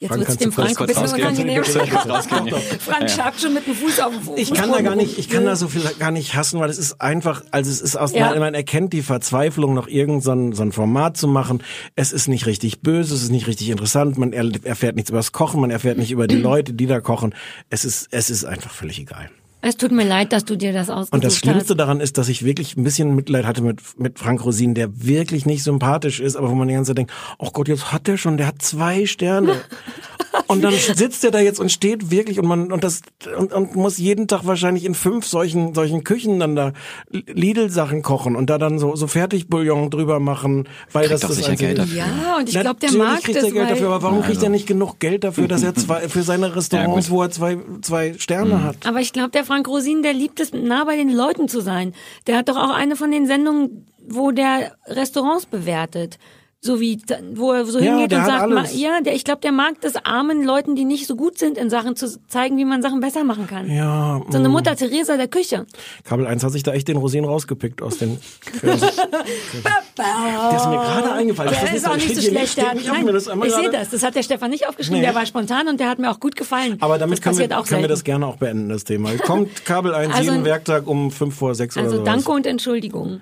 Jetzt Frank, wird's kannst dem Frank ein bisschen kurz rausgehen? unangenehm. Frank schabt schon mit dem Fuß auf den Fuß. Ich kann da gar nicht, ich kann da so viel gar nicht hassen, weil es ist einfach, also es ist aus, Ja. man, man erkennt die Verzweiflung, noch irgend so ein, so ein Format zu machen. Es ist nicht richtig böse, es ist nicht richtig interessant, man er, erfährt nichts über das Kochen, man erfährt nicht über die Leute, die da kochen. Es ist, es ist einfach völlig egal. Es tut mir leid, dass du dir das ausgesucht Und das Schlimmste hast. daran ist, dass ich wirklich ein bisschen Mitleid hatte mit, mit Frank Rosin, der wirklich nicht sympathisch ist, aber wo man die ganze Zeit denkt, oh Gott, jetzt hat der schon, der hat zwei Sterne. Und dann sitzt er da jetzt und steht wirklich und man und das und, und muss jeden Tag wahrscheinlich in fünf solchen solchen Küchen dann da Lidl Sachen kochen und da dann so so Fertigbouillon drüber machen, weil Kriegt das doch das sicher Geld dafür. Ja, und ich glaube, der Natürlich mag kriegt das, er Geld dafür, aber warum kriegt er nicht genug Geld dafür, dass er zwei für seine Restaurants, Ja, wo er zwei zwei Sterne hat? Aber ich glaube, der Frank Rosin, der liebt es, nah bei den Leuten zu sein. Der hat doch auch eine von den Sendungen, wo der Restaurants bewertet. So wie, wo er so Ja, hingeht und sagt, ma- ja, der, ich glaube, der mag das armen Leuten, die nicht so gut sind in Sachen, zu zeigen, wie man Sachen besser machen kann. Ja, So eine Mutter Teresa der Küche. Kabel 1 hat sich da echt den Rosinen rausgepickt aus den Der ist mir gerade eingefallen. Der Das ist auch nicht so schlecht. Der hat, nein, einmal ich sehe das. Das hat der Stefan nicht aufgeschrieben. Nee. Der war spontan und der hat mir auch gut gefallen. Aber damit können, wir, können wir das gerne auch beenden, das Thema. Kommt Kabel 1 Also- jeden Werktag um 5 vor 6 oder Also so. danke und Entschuldigung.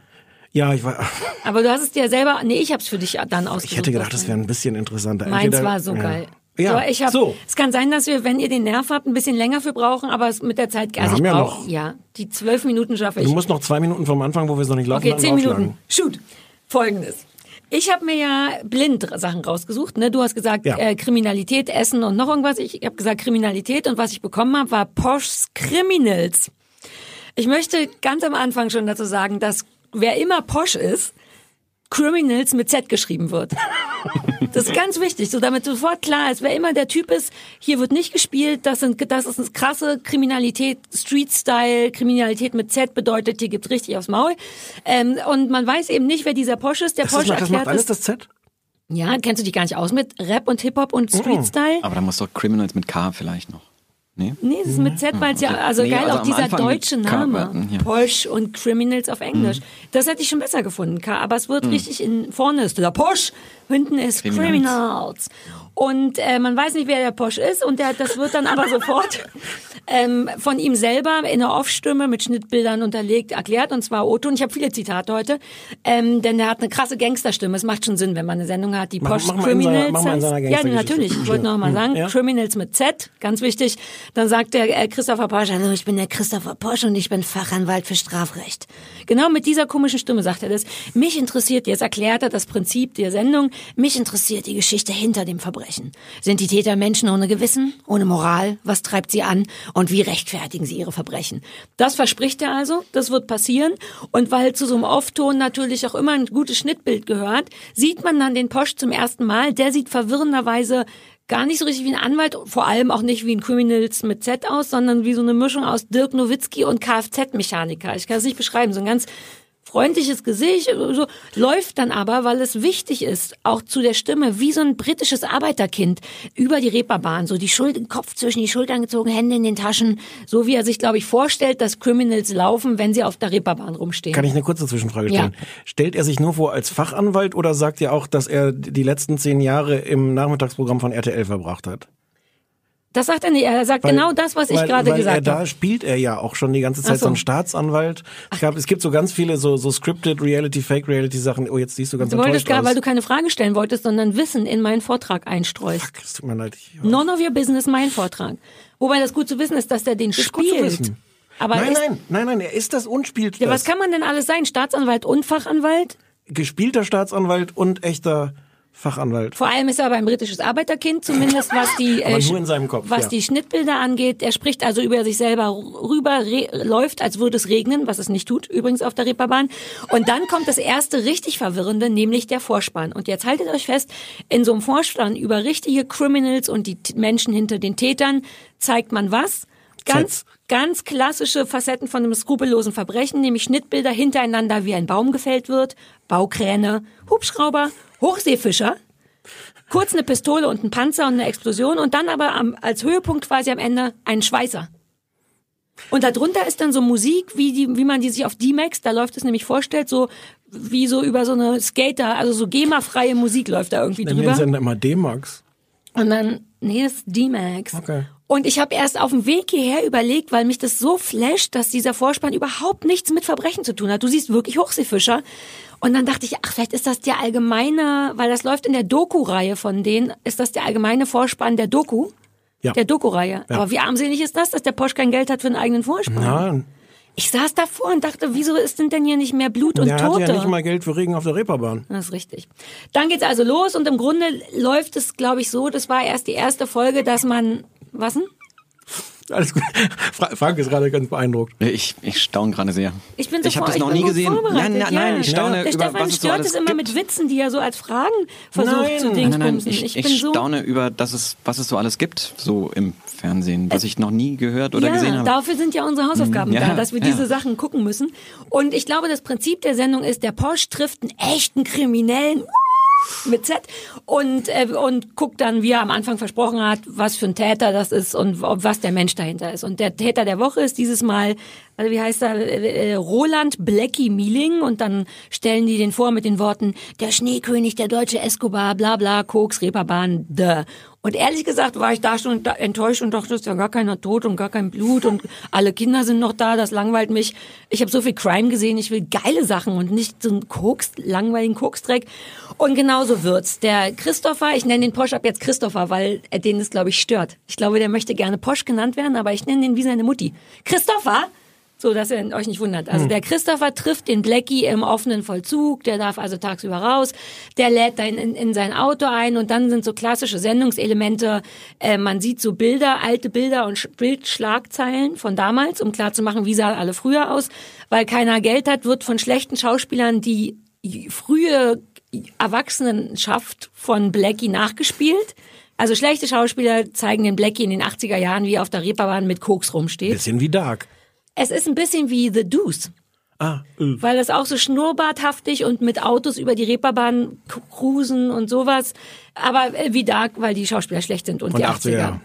Ja, ich war, Aber du hast es dir selber, nee, ich hab's für dich dann ausgesucht. ich hätte gedacht, das wäre ein bisschen interessanter. Meins Entweder- war so ja. geil. Ja, so, ich hab, so. Es kann sein, dass wir, wenn ihr den Nerv habt, ein bisschen länger für brauchen, aber es mit der Zeit, also haben ich ja brauch, noch- ja, die zwölf Minuten schaffe ich. Du musst noch zwei Minuten vom Anfang, wo wir es noch nicht laufen Okay, zehn. Minuten. Shoot. Folgendes. Ich habe mir ja blind Sachen rausgesucht. Ne? Du hast gesagt Ja. äh, Kriminalität, Essen und noch irgendwas. Ich habe gesagt Kriminalität und was ich bekommen habe, war Posh's Criminals. Ich möchte ganz am Anfang schon dazu sagen, dass wer immer Posh ist, Criminals mit Z geschrieben wird. Das ist ganz wichtig, so damit sofort klar ist, wer immer der Typ ist, hier wird nicht gespielt, das sind das ist eine krasse Kriminalität, Street-Style, Kriminalität mit Z bedeutet, hier gibt's richtig aufs Maul. Ähm, und man weiß eben nicht, wer dieser Posch ist. Der Das, Posch ist, das erklärt macht alles es. das Z? Ja, kennst du dich gar nicht aus mit Rap und Hip-Hop und Mhm. Street-Style? Aber da muss doch Criminals mit K vielleicht noch. Nee? Nee, es ist mit Z, weil es ja, also Nee, geil, also auch dieser Anfang deutsche Name. warten, ja. Posh und Criminals auf Englisch. Das hätte ich schon besser gefunden, K, aber es wird richtig in, vorne ist der Posh, hinten ist Criminals. Criminals. Und äh, man weiß nicht, wer der Posch ist und der, das wird dann aber sofort ähm, von ihm selber in einer Off-Stimme mit Schnittbildern unterlegt erklärt und zwar Otto. Und ich habe viele Zitate heute, ähm, denn der hat eine krasse Gangsterstimme. Es macht schon Sinn, wenn man eine Sendung hat, die Mach- Posch mach mal in seiner- Criminals mach mal in heißt. seiner Ja, natürlich. Ich wollte noch mal sagen, Ja. Criminals mit Z, ganz wichtig. Dann sagt der äh, Christopher Posch, hallo, ich bin der Christopher Posch und ich bin Fachanwalt für Strafrecht. Genau mit dieser komischen Stimme sagt er das. Mich interessiert, jetzt erklärt er das Prinzip der Sendung, mich interessiert die Geschichte hinter dem Verbrechen. Sind die Täter Menschen ohne Gewissen, ohne Moral? Was treibt sie an? Und wie rechtfertigen sie ihre Verbrechen? Das verspricht er also, das wird passieren. Und weil zu so einem Off-Ton natürlich auch immer ein gutes Schnittbild gehört, sieht man dann den Posch zum ersten Mal. Der sieht verwirrenderweise gar nicht so richtig wie ein Anwalt, vor allem auch nicht wie ein Criminals mit Z aus, sondern wie so eine Mischung aus Dirk Nowitzki und Kfz-Mechaniker. Ich kann es nicht beschreiben, so ein ganz freundliches Gesicht, so läuft dann aber, weil es wichtig ist, auch zu der Stimme, wie so ein britisches Arbeiterkind über die Reeperbahn, so die Schulter, Kopf zwischen die Schultern gezogen, Hände in den Taschen, so wie er sich, glaube ich, vorstellt, dass Criminals laufen, wenn sie auf der Reeperbahn rumstehen. Kann ich eine kurze Zwischenfrage stellen? Ja. Stellt er sich nur vor als Fachanwalt oder sagt er auch, dass er die letzten zehn Jahre im Nachmittagsprogramm von RTL verbracht hat? Das sagt er nicht, er sagt Weil- genau das, was ich gerade er, gesagt Da habe. spielt er ja auch schon die ganze Zeit so. so einen Staatsanwalt. Es, gab, es gibt so ganz viele so, so scripted Reality, Fake Reality Sachen. Oh, jetzt siehst du ganz Du wolltest gar, weil du keine Frage stellen wolltest, sondern Wissen in meinen Vortrag einstreust. Fuck, es tut mir leid. Ich, None of your business, mein Vortrag. Wobei das gut zu wissen ist, dass der den zu spielt. Aber nein, ist, nein, nein, nein, er ist das und spielt Ja, das. was kann man denn alles sein? Staatsanwalt und Fachanwalt? Gespielter Staatsanwalt und echter Fachanwalt. Vor allem ist er aber ein britisches Arbeiterkind, zumindest was die, äh, Kopf, was ja. die Schnittbilder angeht. Er spricht also über sich selber rüber, läuft, als würde es regnen, was es nicht tut, übrigens auf der Reeperbahn. Und dann kommt das erste richtig Verwirrende, nämlich der Vorspann. Und jetzt haltet euch fest, in so einem Vorspann über richtige Criminals und die Menschen hinter den Tätern zeigt man was? Ganz, ganz klassische Facetten von einem skrupellosen Verbrechen, nämlich Schnittbilder hintereinander, wie ein Baum gefällt wird, Baukräne, Hubschrauber, Hochseefischer, kurz eine Pistole und ein Panzer und eine Explosion und dann aber am, als Höhepunkt quasi am Ende ein Schweißer. Und darunter ist dann so Musik, wie, die, wie man die sich auf D-Max, da läuft es nämlich vorstellt, so wie so über so eine Skater, also so GEMA-freie Musik läuft da irgendwie Nennen drüber. den Sender immer D-Max. Und dann, nee, das ist D-Max. Okay. Und ich habe erst auf dem Weg hierher überlegt, weil mich das so flasht, dass dieser Vorspann überhaupt nichts mit Verbrechen zu tun hat. Du siehst wirklich Hochseefischer. Und dann dachte ich, ach, vielleicht ist das der allgemeine, weil das läuft in der Doku-Reihe von denen, ist das der allgemeine Vorspann der Doku? Ja. Der Doku-Reihe. Ja. Aber wie armselig ist das, dass der Porsche kein Geld hat für einen eigenen Vorspann? Ja, Ich saß davor und dachte, wieso ist denn denn hier nicht mehr Blut und der Tote? hat ja nicht mal Geld für Regen auf der Reeperbahn. Das ist richtig. Dann geht's also los und im Grunde läuft es, glaube ich, so, das war erst die erste Folge, dass man, was denn? Alles gut. Fra Frank ist gerade ganz beeindruckt. Ich, ich staune gerade sehr. Ich bin so Ich habe das noch nie gesehen. Nein, nein, nein, ja. ich staune Der über Stefan was es so stört es immer gibt. mit Witzen, die er so als Fragen versucht Nein. zu Nein, Nein, nein, nein, ich, Ich, ich, bin so staune über, dass es, was es so alles gibt, so im Fernsehen, was ich noch nie gehört oder ja, gesehen habe. dafür sind ja unsere Hausaufgaben Ja, da, dass wir diese. Sachen gucken müssen. Und ich glaube, das Prinzip der Sendung ist, der Porsche trifft einen echten Kriminellen mit Z und, äh, und guckt dann, wie er am Anfang versprochen hat, was für ein Täter das ist und ob- was der Mensch dahinter ist. Und der Täter der Woche ist dieses Mal, also wie heißt er, äh, äh, Roland Blackie Mieling und dann stellen die den vor mit den Worten, der Schneekönig, der deutsche Escobar, bla bla, Koks, Reeperbahn, de. Und ehrlich gesagt war ich da schon enttäuscht und dachte, es ist ja gar keiner tot und gar kein Blut und alle Kinder sind noch da, das langweilt mich. Ich habe so viel Crime gesehen, ich will geile Sachen und nicht so einen Koks, langweiligen Koksdreck. Und genauso wird's. Der Christopher, ich nenne den Posch ab jetzt Christopher, weil er den das, glaube ich, stört. Ich glaube, der möchte gerne Posch genannt werden, aber ich nenne den wie seine Mutti. Christopher! So, dass ihr euch nicht wundert. Also der Christopher trifft den Blackie im offenen Vollzug, der darf also tagsüber raus, der lädt dann in, in sein Auto ein und dann sind so klassische Sendungselemente, äh, man sieht so Bilder, alte Bilder und Sch- Bildschlagzeilen von damals, um klarzumachen, wie sahen alle früher aus. Weil keiner Geld hat, wird von schlechten Schauspielern die frühe Erwachsenenschaft von Blackie nachgespielt. Also schlechte Schauspieler zeigen den Blackie in den 80er Jahren, wie er auf der Reeperbahn mit Koks rumsteht. Bisschen wie Dark. Es ist ein bisschen wie The Deuce. Ah, äh. Weil das auch so schnurrbarthaftig und mit Autos über die Reeperbahn cruisen und sowas. Aber äh, wie Dark, weil die Schauspieler schlecht sind und Von die 80er 80er. Jahren.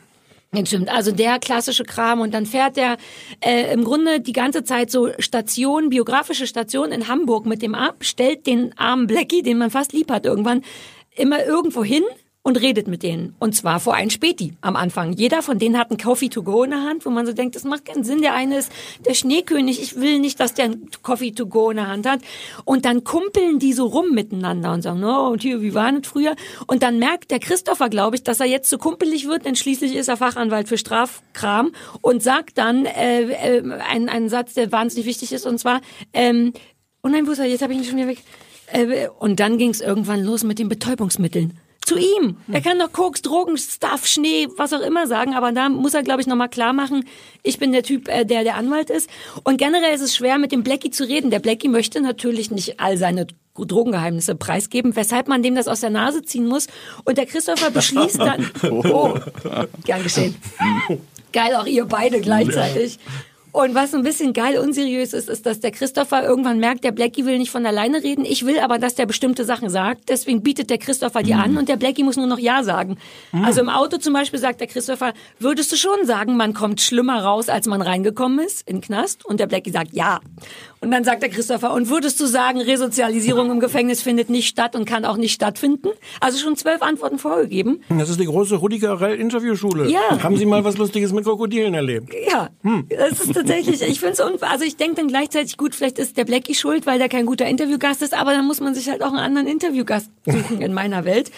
Ja, stimmt. Also der klassische Kram und dann fährt er äh, im Grunde die ganze Zeit so Station, biografische Station in Hamburg mit dem ab, stellt den armen Blackie, den man fast lieb hat irgendwann, immer irgendwo hin und redet mit denen. Und zwar vor ein Späti am Anfang. Jeder von denen hat einen Coffee to go in der Hand, wo man so denkt, das macht keinen Sinn. Der eine ist der Schneekönig. Ich will nicht, dass der einen Coffee to go in der Hand hat. Und dann kumpeln die so rum miteinander und sagen, no, und hier, wie war das früher? Und dann merkt der Christopher, glaube ich, dass er jetzt so kumpelig wird, denn schließlich ist er Fachanwalt für Strafkram und sagt dann äh, äh, einen, einen Satz, der wahnsinnig wichtig ist, und zwar, ähm, oh nein, wo ist er? Jetzt habe ich ihn schon wieder weg. Äh, und dann ging es irgendwann los mit den Betäubungsmitteln. Zu ihm. Er kann doch Koks, Drogen, Stuff, Schnee, was auch immer sagen, aber da muss er, glaube ich, nochmal klar machen, ich bin der Typ, äh, der der Anwalt ist. Und generell ist es schwer, mit dem Blackie zu reden. Der Blackie möchte natürlich nicht all seine Drogengeheimnisse preisgeben, weshalb man dem das aus der Nase ziehen muss. Und der Christopher beschließt dann, oh, gern geschehen. Geil, auch ihr beide gleichzeitig. Und was so ein bisschen geil unseriös ist, ist, dass der Christopher irgendwann merkt, der Blackie will nicht von alleine reden. Ich will aber, dass der bestimmte Sachen sagt. Deswegen bietet der Christopher die an und der Blackie muss nur noch Ja sagen. Also im Auto zum Beispiel sagt der Christopher, würdest du schon sagen, man kommt schlimmer raus, als man reingekommen ist, in den Knast? Und der Blackie sagt Ja. Und dann sagt der Christopher, und würdest du sagen, Resozialisierung im Gefängnis findet nicht statt und kann auch nicht stattfinden? Also schon zwölf Antworten vorgegeben. Das ist die große Rudiger Rell Interviewschule. Ja. Haben Sie mal was Lustiges mit Krokodilen erlebt? Ja, das ist tatsächlich, ich finde es. Also ich denke dann gleichzeitig, gut, vielleicht ist der Blackie schuld, weil der kein guter Interviewgast ist, aber dann muss man sich halt auch einen anderen Interviewgast suchen in meiner Welt.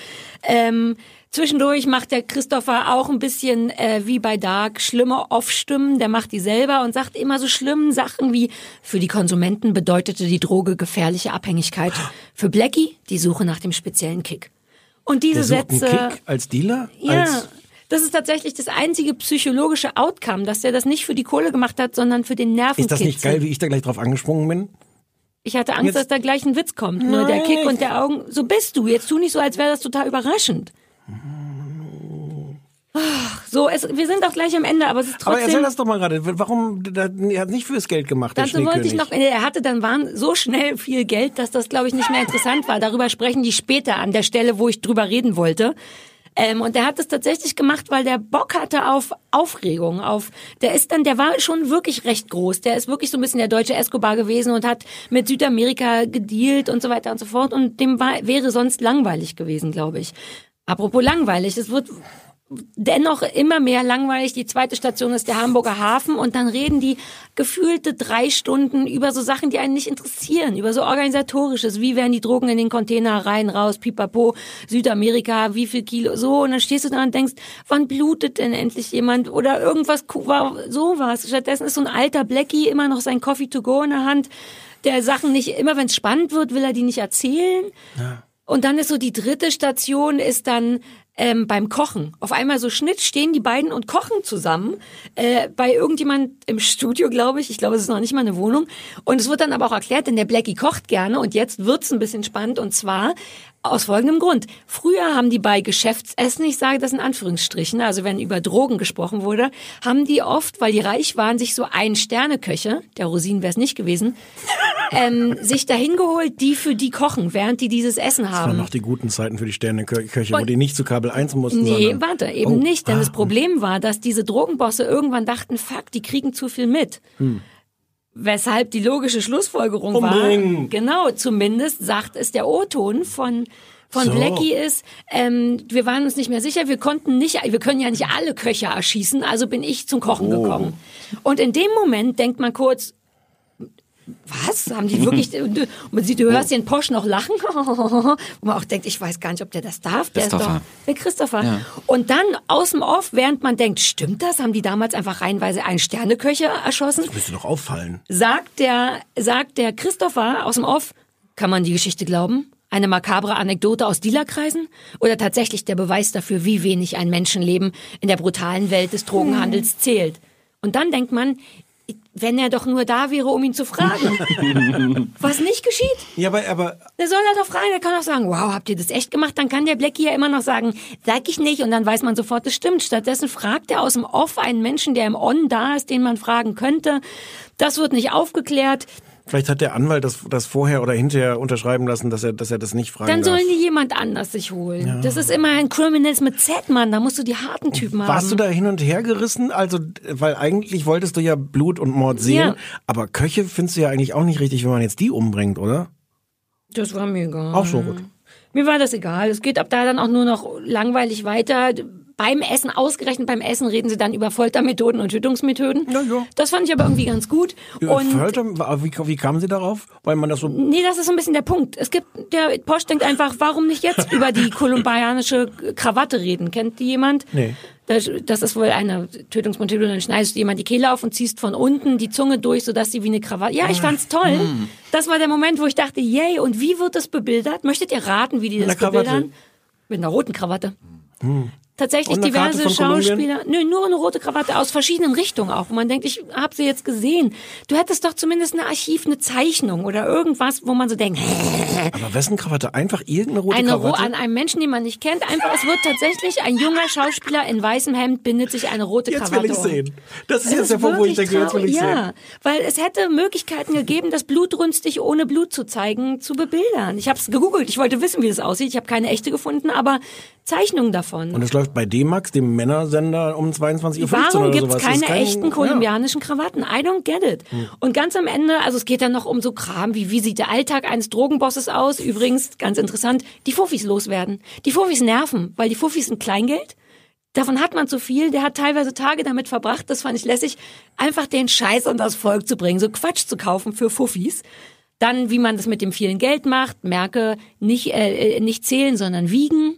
Ähm, zwischendurch macht der Christopher auch ein bisschen äh, wie bei Dark schlimme Off-Stimmen. Der macht die selber und sagt immer so schlimmen Sachen wie, für die Konsumenten bedeutete die Droge gefährliche Abhängigkeit. Für Blackie die Suche nach dem speziellen Kick. Und diese Sätze... Kick als Dealer? Ja, Als das ist tatsächlich das einzige psychologische Outcome, dass der das nicht für die Kohle gemacht hat, sondern für den Nervenkitzel. ist das nicht geil, wie ich da gleich drauf angesprungen bin? Ich hatte Angst, Jetzt- dass da gleich ein Witz kommt. Nur der Nein, Kick und der Augen. So bist du. Jetzt tu nicht so, als wäre das total überraschend. Ach, So, es, wir sind auch gleich am Ende, aber es ist Aber trotzdem. erzähl das doch mal gerade. Warum, er hat nicht fürs Geld gemacht, der Dazu wollte ich noch, er hatte dann waren so schnell viel Geld, dass das, glaube ich, nicht mehr interessant war. Darüber sprechen die später an der Stelle, wo ich drüber reden wollte. Ähm, und der hat es tatsächlich gemacht, weil der Bock hatte auf Aufregung, auf, der ist dann, der war schon wirklich recht groß. Der ist wirklich so ein bisschen der deutsche Escobar gewesen und hat mit Südamerika gedealt und so weiter und so fort. Und dem war, wäre sonst langweilig gewesen, glaube ich. Apropos langweilig, es wird dennoch immer mehr langweilig. Die zweite Station ist der Hamburger Hafen und dann reden die gefühlte drei Stunden über so Sachen, die einen nicht interessieren, über so organisatorisches, wie werden die Drogen in den Container rein, raus, pipapo, Südamerika, wie viel Kilo, so und dann stehst du da und denkst, wann blutet denn endlich jemand oder irgendwas, sowas. Stattdessen ist so ein alter Blackie immer noch sein Coffee to go in der Hand, der Sachen nicht, immer wenn es spannend wird, will er die nicht erzählen. Ja. Und dann ist so die dritte Station ist dann ähm, beim Kochen. Auf einmal so Schnitt stehen die beiden und kochen zusammen äh, bei irgendjemand im Studio, glaube ich. Ich glaube, es ist noch nicht mal eine Wohnung. Und es wird dann aber auch erklärt, denn der Blackie kocht gerne und jetzt wird's ein bisschen spannend und zwar aus folgendem Grund. Früher haben die bei Geschäftsessen, ich sage das in Anführungsstrichen, also wenn über Drogen gesprochen wurde, haben die oft, weil die reich waren, sich so ein Sterneköche, der Rosinen wäre es nicht gewesen, ähm, sich dahin geholt, die für die kochen, während die dieses Essen haben. Das waren noch die guten Zeiten für die Sterneköche, wo die nicht zu Kabel 1 mussten. Nee, warte, eben oh, nicht, denn ah, das Problem war, dass diese Drogenbosse irgendwann dachten, fuck, die kriegen zu viel mit. Hm. Weshalb die logische Schlussfolgerung Unbedingt. war, genau, zumindest sagt es der O-Ton von von so. Blackie ist, ähm, wir waren uns nicht mehr sicher, wir konnten nicht, wir können ja nicht alle Köche erschießen, also bin ich zum Kochen oh. gekommen. Und in dem Moment denkt man kurz, was? Haben die wirklich, man sieht, du hörst den Posch noch lachen, wo man auch denkt, ich weiß gar nicht, ob der das darf. Der ist doch, der Christopher. Ja. Und dann aus dem Off, während man denkt, stimmt das? Haben die damals einfach reihenweise einen Sterneköcher erschossen? Das müsste doch auffallen. Sagt der, sagt der Christopher aus dem Off, kann man die Geschichte glauben? Eine makabre Anekdote aus Dealerkreisen? Oder tatsächlich der Beweis dafür, wie wenig ein Menschenleben in der brutalen Welt des Drogenhandels zählt? Und dann denkt man, wenn er doch nur da wäre, um ihn zu fragen. Was nicht geschieht. Ja, aber, aber. Der soll er doch fragen, der kann auch sagen, wow, habt ihr das echt gemacht? Dann kann der Blackie ja immer noch sagen, sag ich nicht, und dann weiß man sofort, das stimmt. Stattdessen fragt er aus dem Off einen Menschen, der im On da ist, den man fragen könnte. Das wird nicht aufgeklärt. Vielleicht hat der Anwalt das, das vorher oder hinterher unterschreiben lassen, dass er, dass er das nicht fragen Dann darf. sollen die jemand anders sich holen. Ja. Das ist immer ein Criminals mit Z, Mann. Da musst du die harten Typen Warst haben. Warst du da hin und her gerissen? Also, weil eigentlich wolltest du ja Blut und Mord sehen. Ja. Aber Köche findest du ja eigentlich auch nicht richtig, wenn man jetzt die umbringt, oder? Das war mir egal. Auch schon gut. Mir war das egal. Es geht ab da dann auch nur noch langweilig weiter beim Essen, ausgerechnet beim Essen, reden sie dann über Foltermethoden und Tötungsmethoden. Ja, ja. Das fand ich aber irgendwie ganz gut. und Folter, wie, wie kamen sie darauf? Weil man das so. Nee, das ist so ein bisschen der Punkt. Es gibt, der Posch denkt einfach, warum nicht jetzt über die kolumbianische Krawatte reden? Kennt die jemand? Nee. Das, das ist wohl eine Tötungsmethode, dann schneidest du jemand die Kehle auf und ziehst von unten die Zunge durch, sodass sie wie eine Krawatte. Ja, ich fand's toll. Hm. Das war der Moment, wo ich dachte, yay, und wie wird das bebildert? Möchtet ihr raten, wie die das bebildern? Mit einer roten Krawatte. Hm tatsächlich diverse Schauspieler. Nö, nur eine rote Krawatte aus verschiedenen Richtungen auch, wo man denkt, ich habe sie jetzt gesehen. Du hättest doch zumindest eine Archiv, eine Zeichnung oder irgendwas, wo man so denkt. Aber wessen Krawatte? Einfach irgendeine rote eine Krawatte? Ro an einem Menschen, den man nicht kennt. Einfach, es wird tatsächlich ein junger Schauspieler in weißem Hemd bindet sich eine rote jetzt Krawatte. Jetzt will ich sehen. Das ist jetzt der Punkt, wo ich denke, jetzt will ich ja, sehen. Ja, weil es hätte Möglichkeiten gegeben, das blutrünstig ohne Blut zu zeigen, zu bebildern. Ich habe es gegoogelt. Ich wollte wissen, wie das aussieht. Ich habe keine echte gefunden, aber Zeichnungen davon. Und es läuft bei D-Max, dem Männersender um 22.15 Uhr Warum gibt es keine kein, echten kolumbianischen ja. Krawatten? I don't get it. Hm. Und ganz am Ende, also es geht dann noch um so Kram, wie wie sieht der Alltag eines Drogenbosses aus? Übrigens, ganz interessant, die Fuffis loswerden. Die Fuffis nerven, weil die Fuffis sind Kleingeld. Davon hat man zu viel. Der hat teilweise Tage damit verbracht, das fand ich lässig, einfach den Scheiß an das Volk zu bringen, so Quatsch zu kaufen für Fuffis. Dann, wie man das mit dem vielen Geld macht, merke, nicht, äh, äh nicht zählen, sondern wiegen.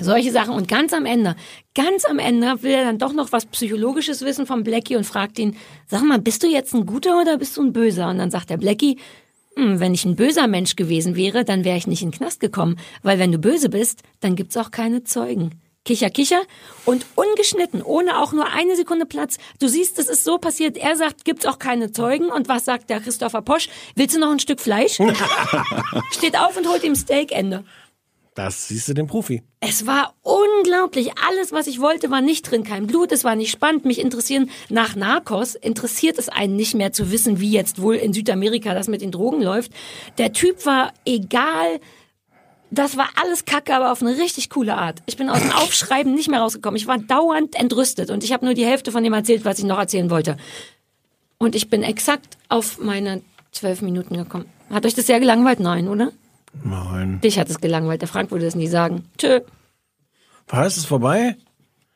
Solche Sachen. Und ganz am Ende, ganz am Ende will er dann doch noch was Psychologisches wissen vom Blackie und fragt ihn, sag mal, bist du jetzt ein guter oder bist du ein böser? Und dann sagt der Blackie, hm, wenn ich ein böser Mensch gewesen wäre, dann wäre ich nicht in den Knast gekommen. Weil wenn du böse bist, dann gibt's auch keine Zeugen. Kicher, kicher und ungeschnitten, ohne auch nur eine Sekunde Platz. Du siehst, es ist so passiert. Er sagt, gibt's auch keine Zeugen. Und was sagt der Christopher Posch? Willst du noch ein Stück Fleisch? Steht auf und holt ihm Steakende. Das siehst du den Profi. Es war unglaublich. Alles, was ich wollte, war nicht drin. Kein Blut, es war nicht spannend. Mich interessieren, nach Narcos interessiert es einen nicht mehr zu wissen, wie jetzt wohl in Südamerika das mit den Drogen läuft. Der Typ war egal. Das war alles Kacke, aber auf eine richtig coole Art. Ich bin aus dem Aufschreiben nicht mehr rausgekommen. Ich war dauernd entrüstet und ich habe nur die Hälfte von dem erzählt, was ich noch erzählen wollte. Und ich bin exakt auf meine zwölf Minuten gekommen. Hat euch das sehr gelangweilt? Nein, oder? Nein. Dich hat es gelangweilt. Der Frank würde es nie sagen. Tschö. Heißt es vorbei?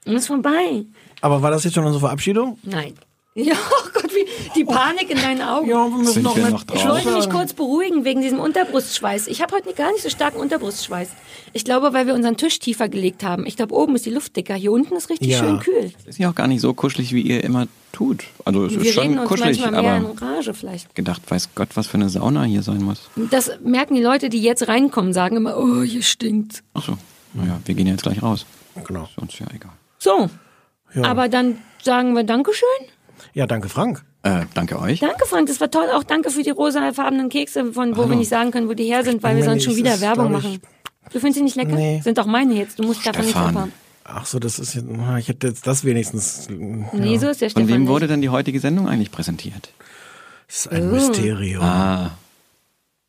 Und ist vorbei. Aber war das jetzt schon unsere Verabschiedung? Nein. Ja, oh Gott, wie die Panik in deinen Augen. Ja, wir müssen Sind noch wir noch? Ich wollte mich kurz beruhigen wegen diesem Unterbrustschweiß. Ich habe heute gar nicht so starken Unterbrustschweiß. Ich glaube, weil wir unseren Tisch tiefer gelegt haben. Ich glaube, oben ist die Luft dicker. Hier unten ist richtig Ja. schön kühl. Ist ja auch gar nicht so kuschelig, wie ihr immer tut. Also es Wir ist schon reden uns kuschelig, manchmal mehr in aber Rage vielleicht. gedacht, weiß Gott, was für eine Sauna hier sein muss. Das merken die Leute, die jetzt reinkommen, sagen immer, oh, hier stinkt. Ach so, naja, wir gehen ja jetzt gleich raus. Genau. Ist uns ja egal. So, Ja. aber dann sagen wir Dankeschön. Ja, danke Frank. Äh, danke euch. Danke, Frank, das war toll. Auch danke für die rosafarbenen Kekse, von wo wir nicht sagen können, wo die her sind, weil wir sonst schon wieder ist, Werbung machen. Du findest sie nicht lecker? Nee. Sind auch meine jetzt. Du musst davon nichts Stefan. erfahren. Ach so, das ist jetzt, ich hätte jetzt das wenigstens. Nee, so ist der Von Stefan. wem nicht. wurde denn die heutige Sendung eigentlich präsentiert? Das ist Oh. ein Mysterium. Ah,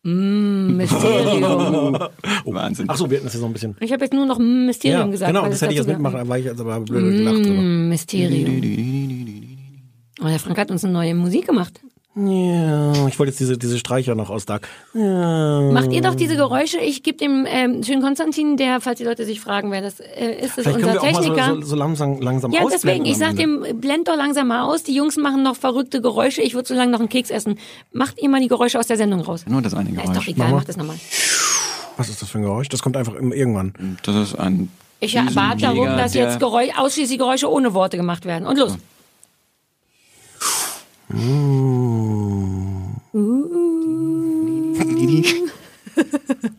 Mysterium. Wahnsinn. Ach so, wir hatten das jetzt noch ein bisschen. Ich habe jetzt nur noch Mysterium Ja, gesagt. genau, das hätte ich jetzt mitmachen, war ich jetzt aber blöd gelacht drüber. Mm, Mysterium. Oh, der Frank hat uns eine neue Musik gemacht. Ja, ich wollte jetzt diese, diese Streicher noch aus Dark. Ja. Macht ihr doch diese Geräusche? Ich gebe dem ähm, schönen Konstantin, der, falls die Leute sich fragen, wer das äh, ist, das Vielleicht können unser wir auch mal Techniker. so, so, so langsam, langsam ja, deswegen, ich sag dem, blend doch langsam mal aus. Die Jungs machen noch verrückte Geräusche. Ich würde so lange noch einen Keks essen. Macht ihr mal die Geräusche aus der Sendung raus. Nur das eine Ja, ist doch Geräusch. egal, Mach macht das nochmal. Was ist das für ein Geräusch? Das kommt einfach irgendwann. Das ist ein Ich erwarte darum, dass jetzt Geräusch, ausschließlich Geräusche ohne Worte gemacht werden. Und los. Ooh. Ooh.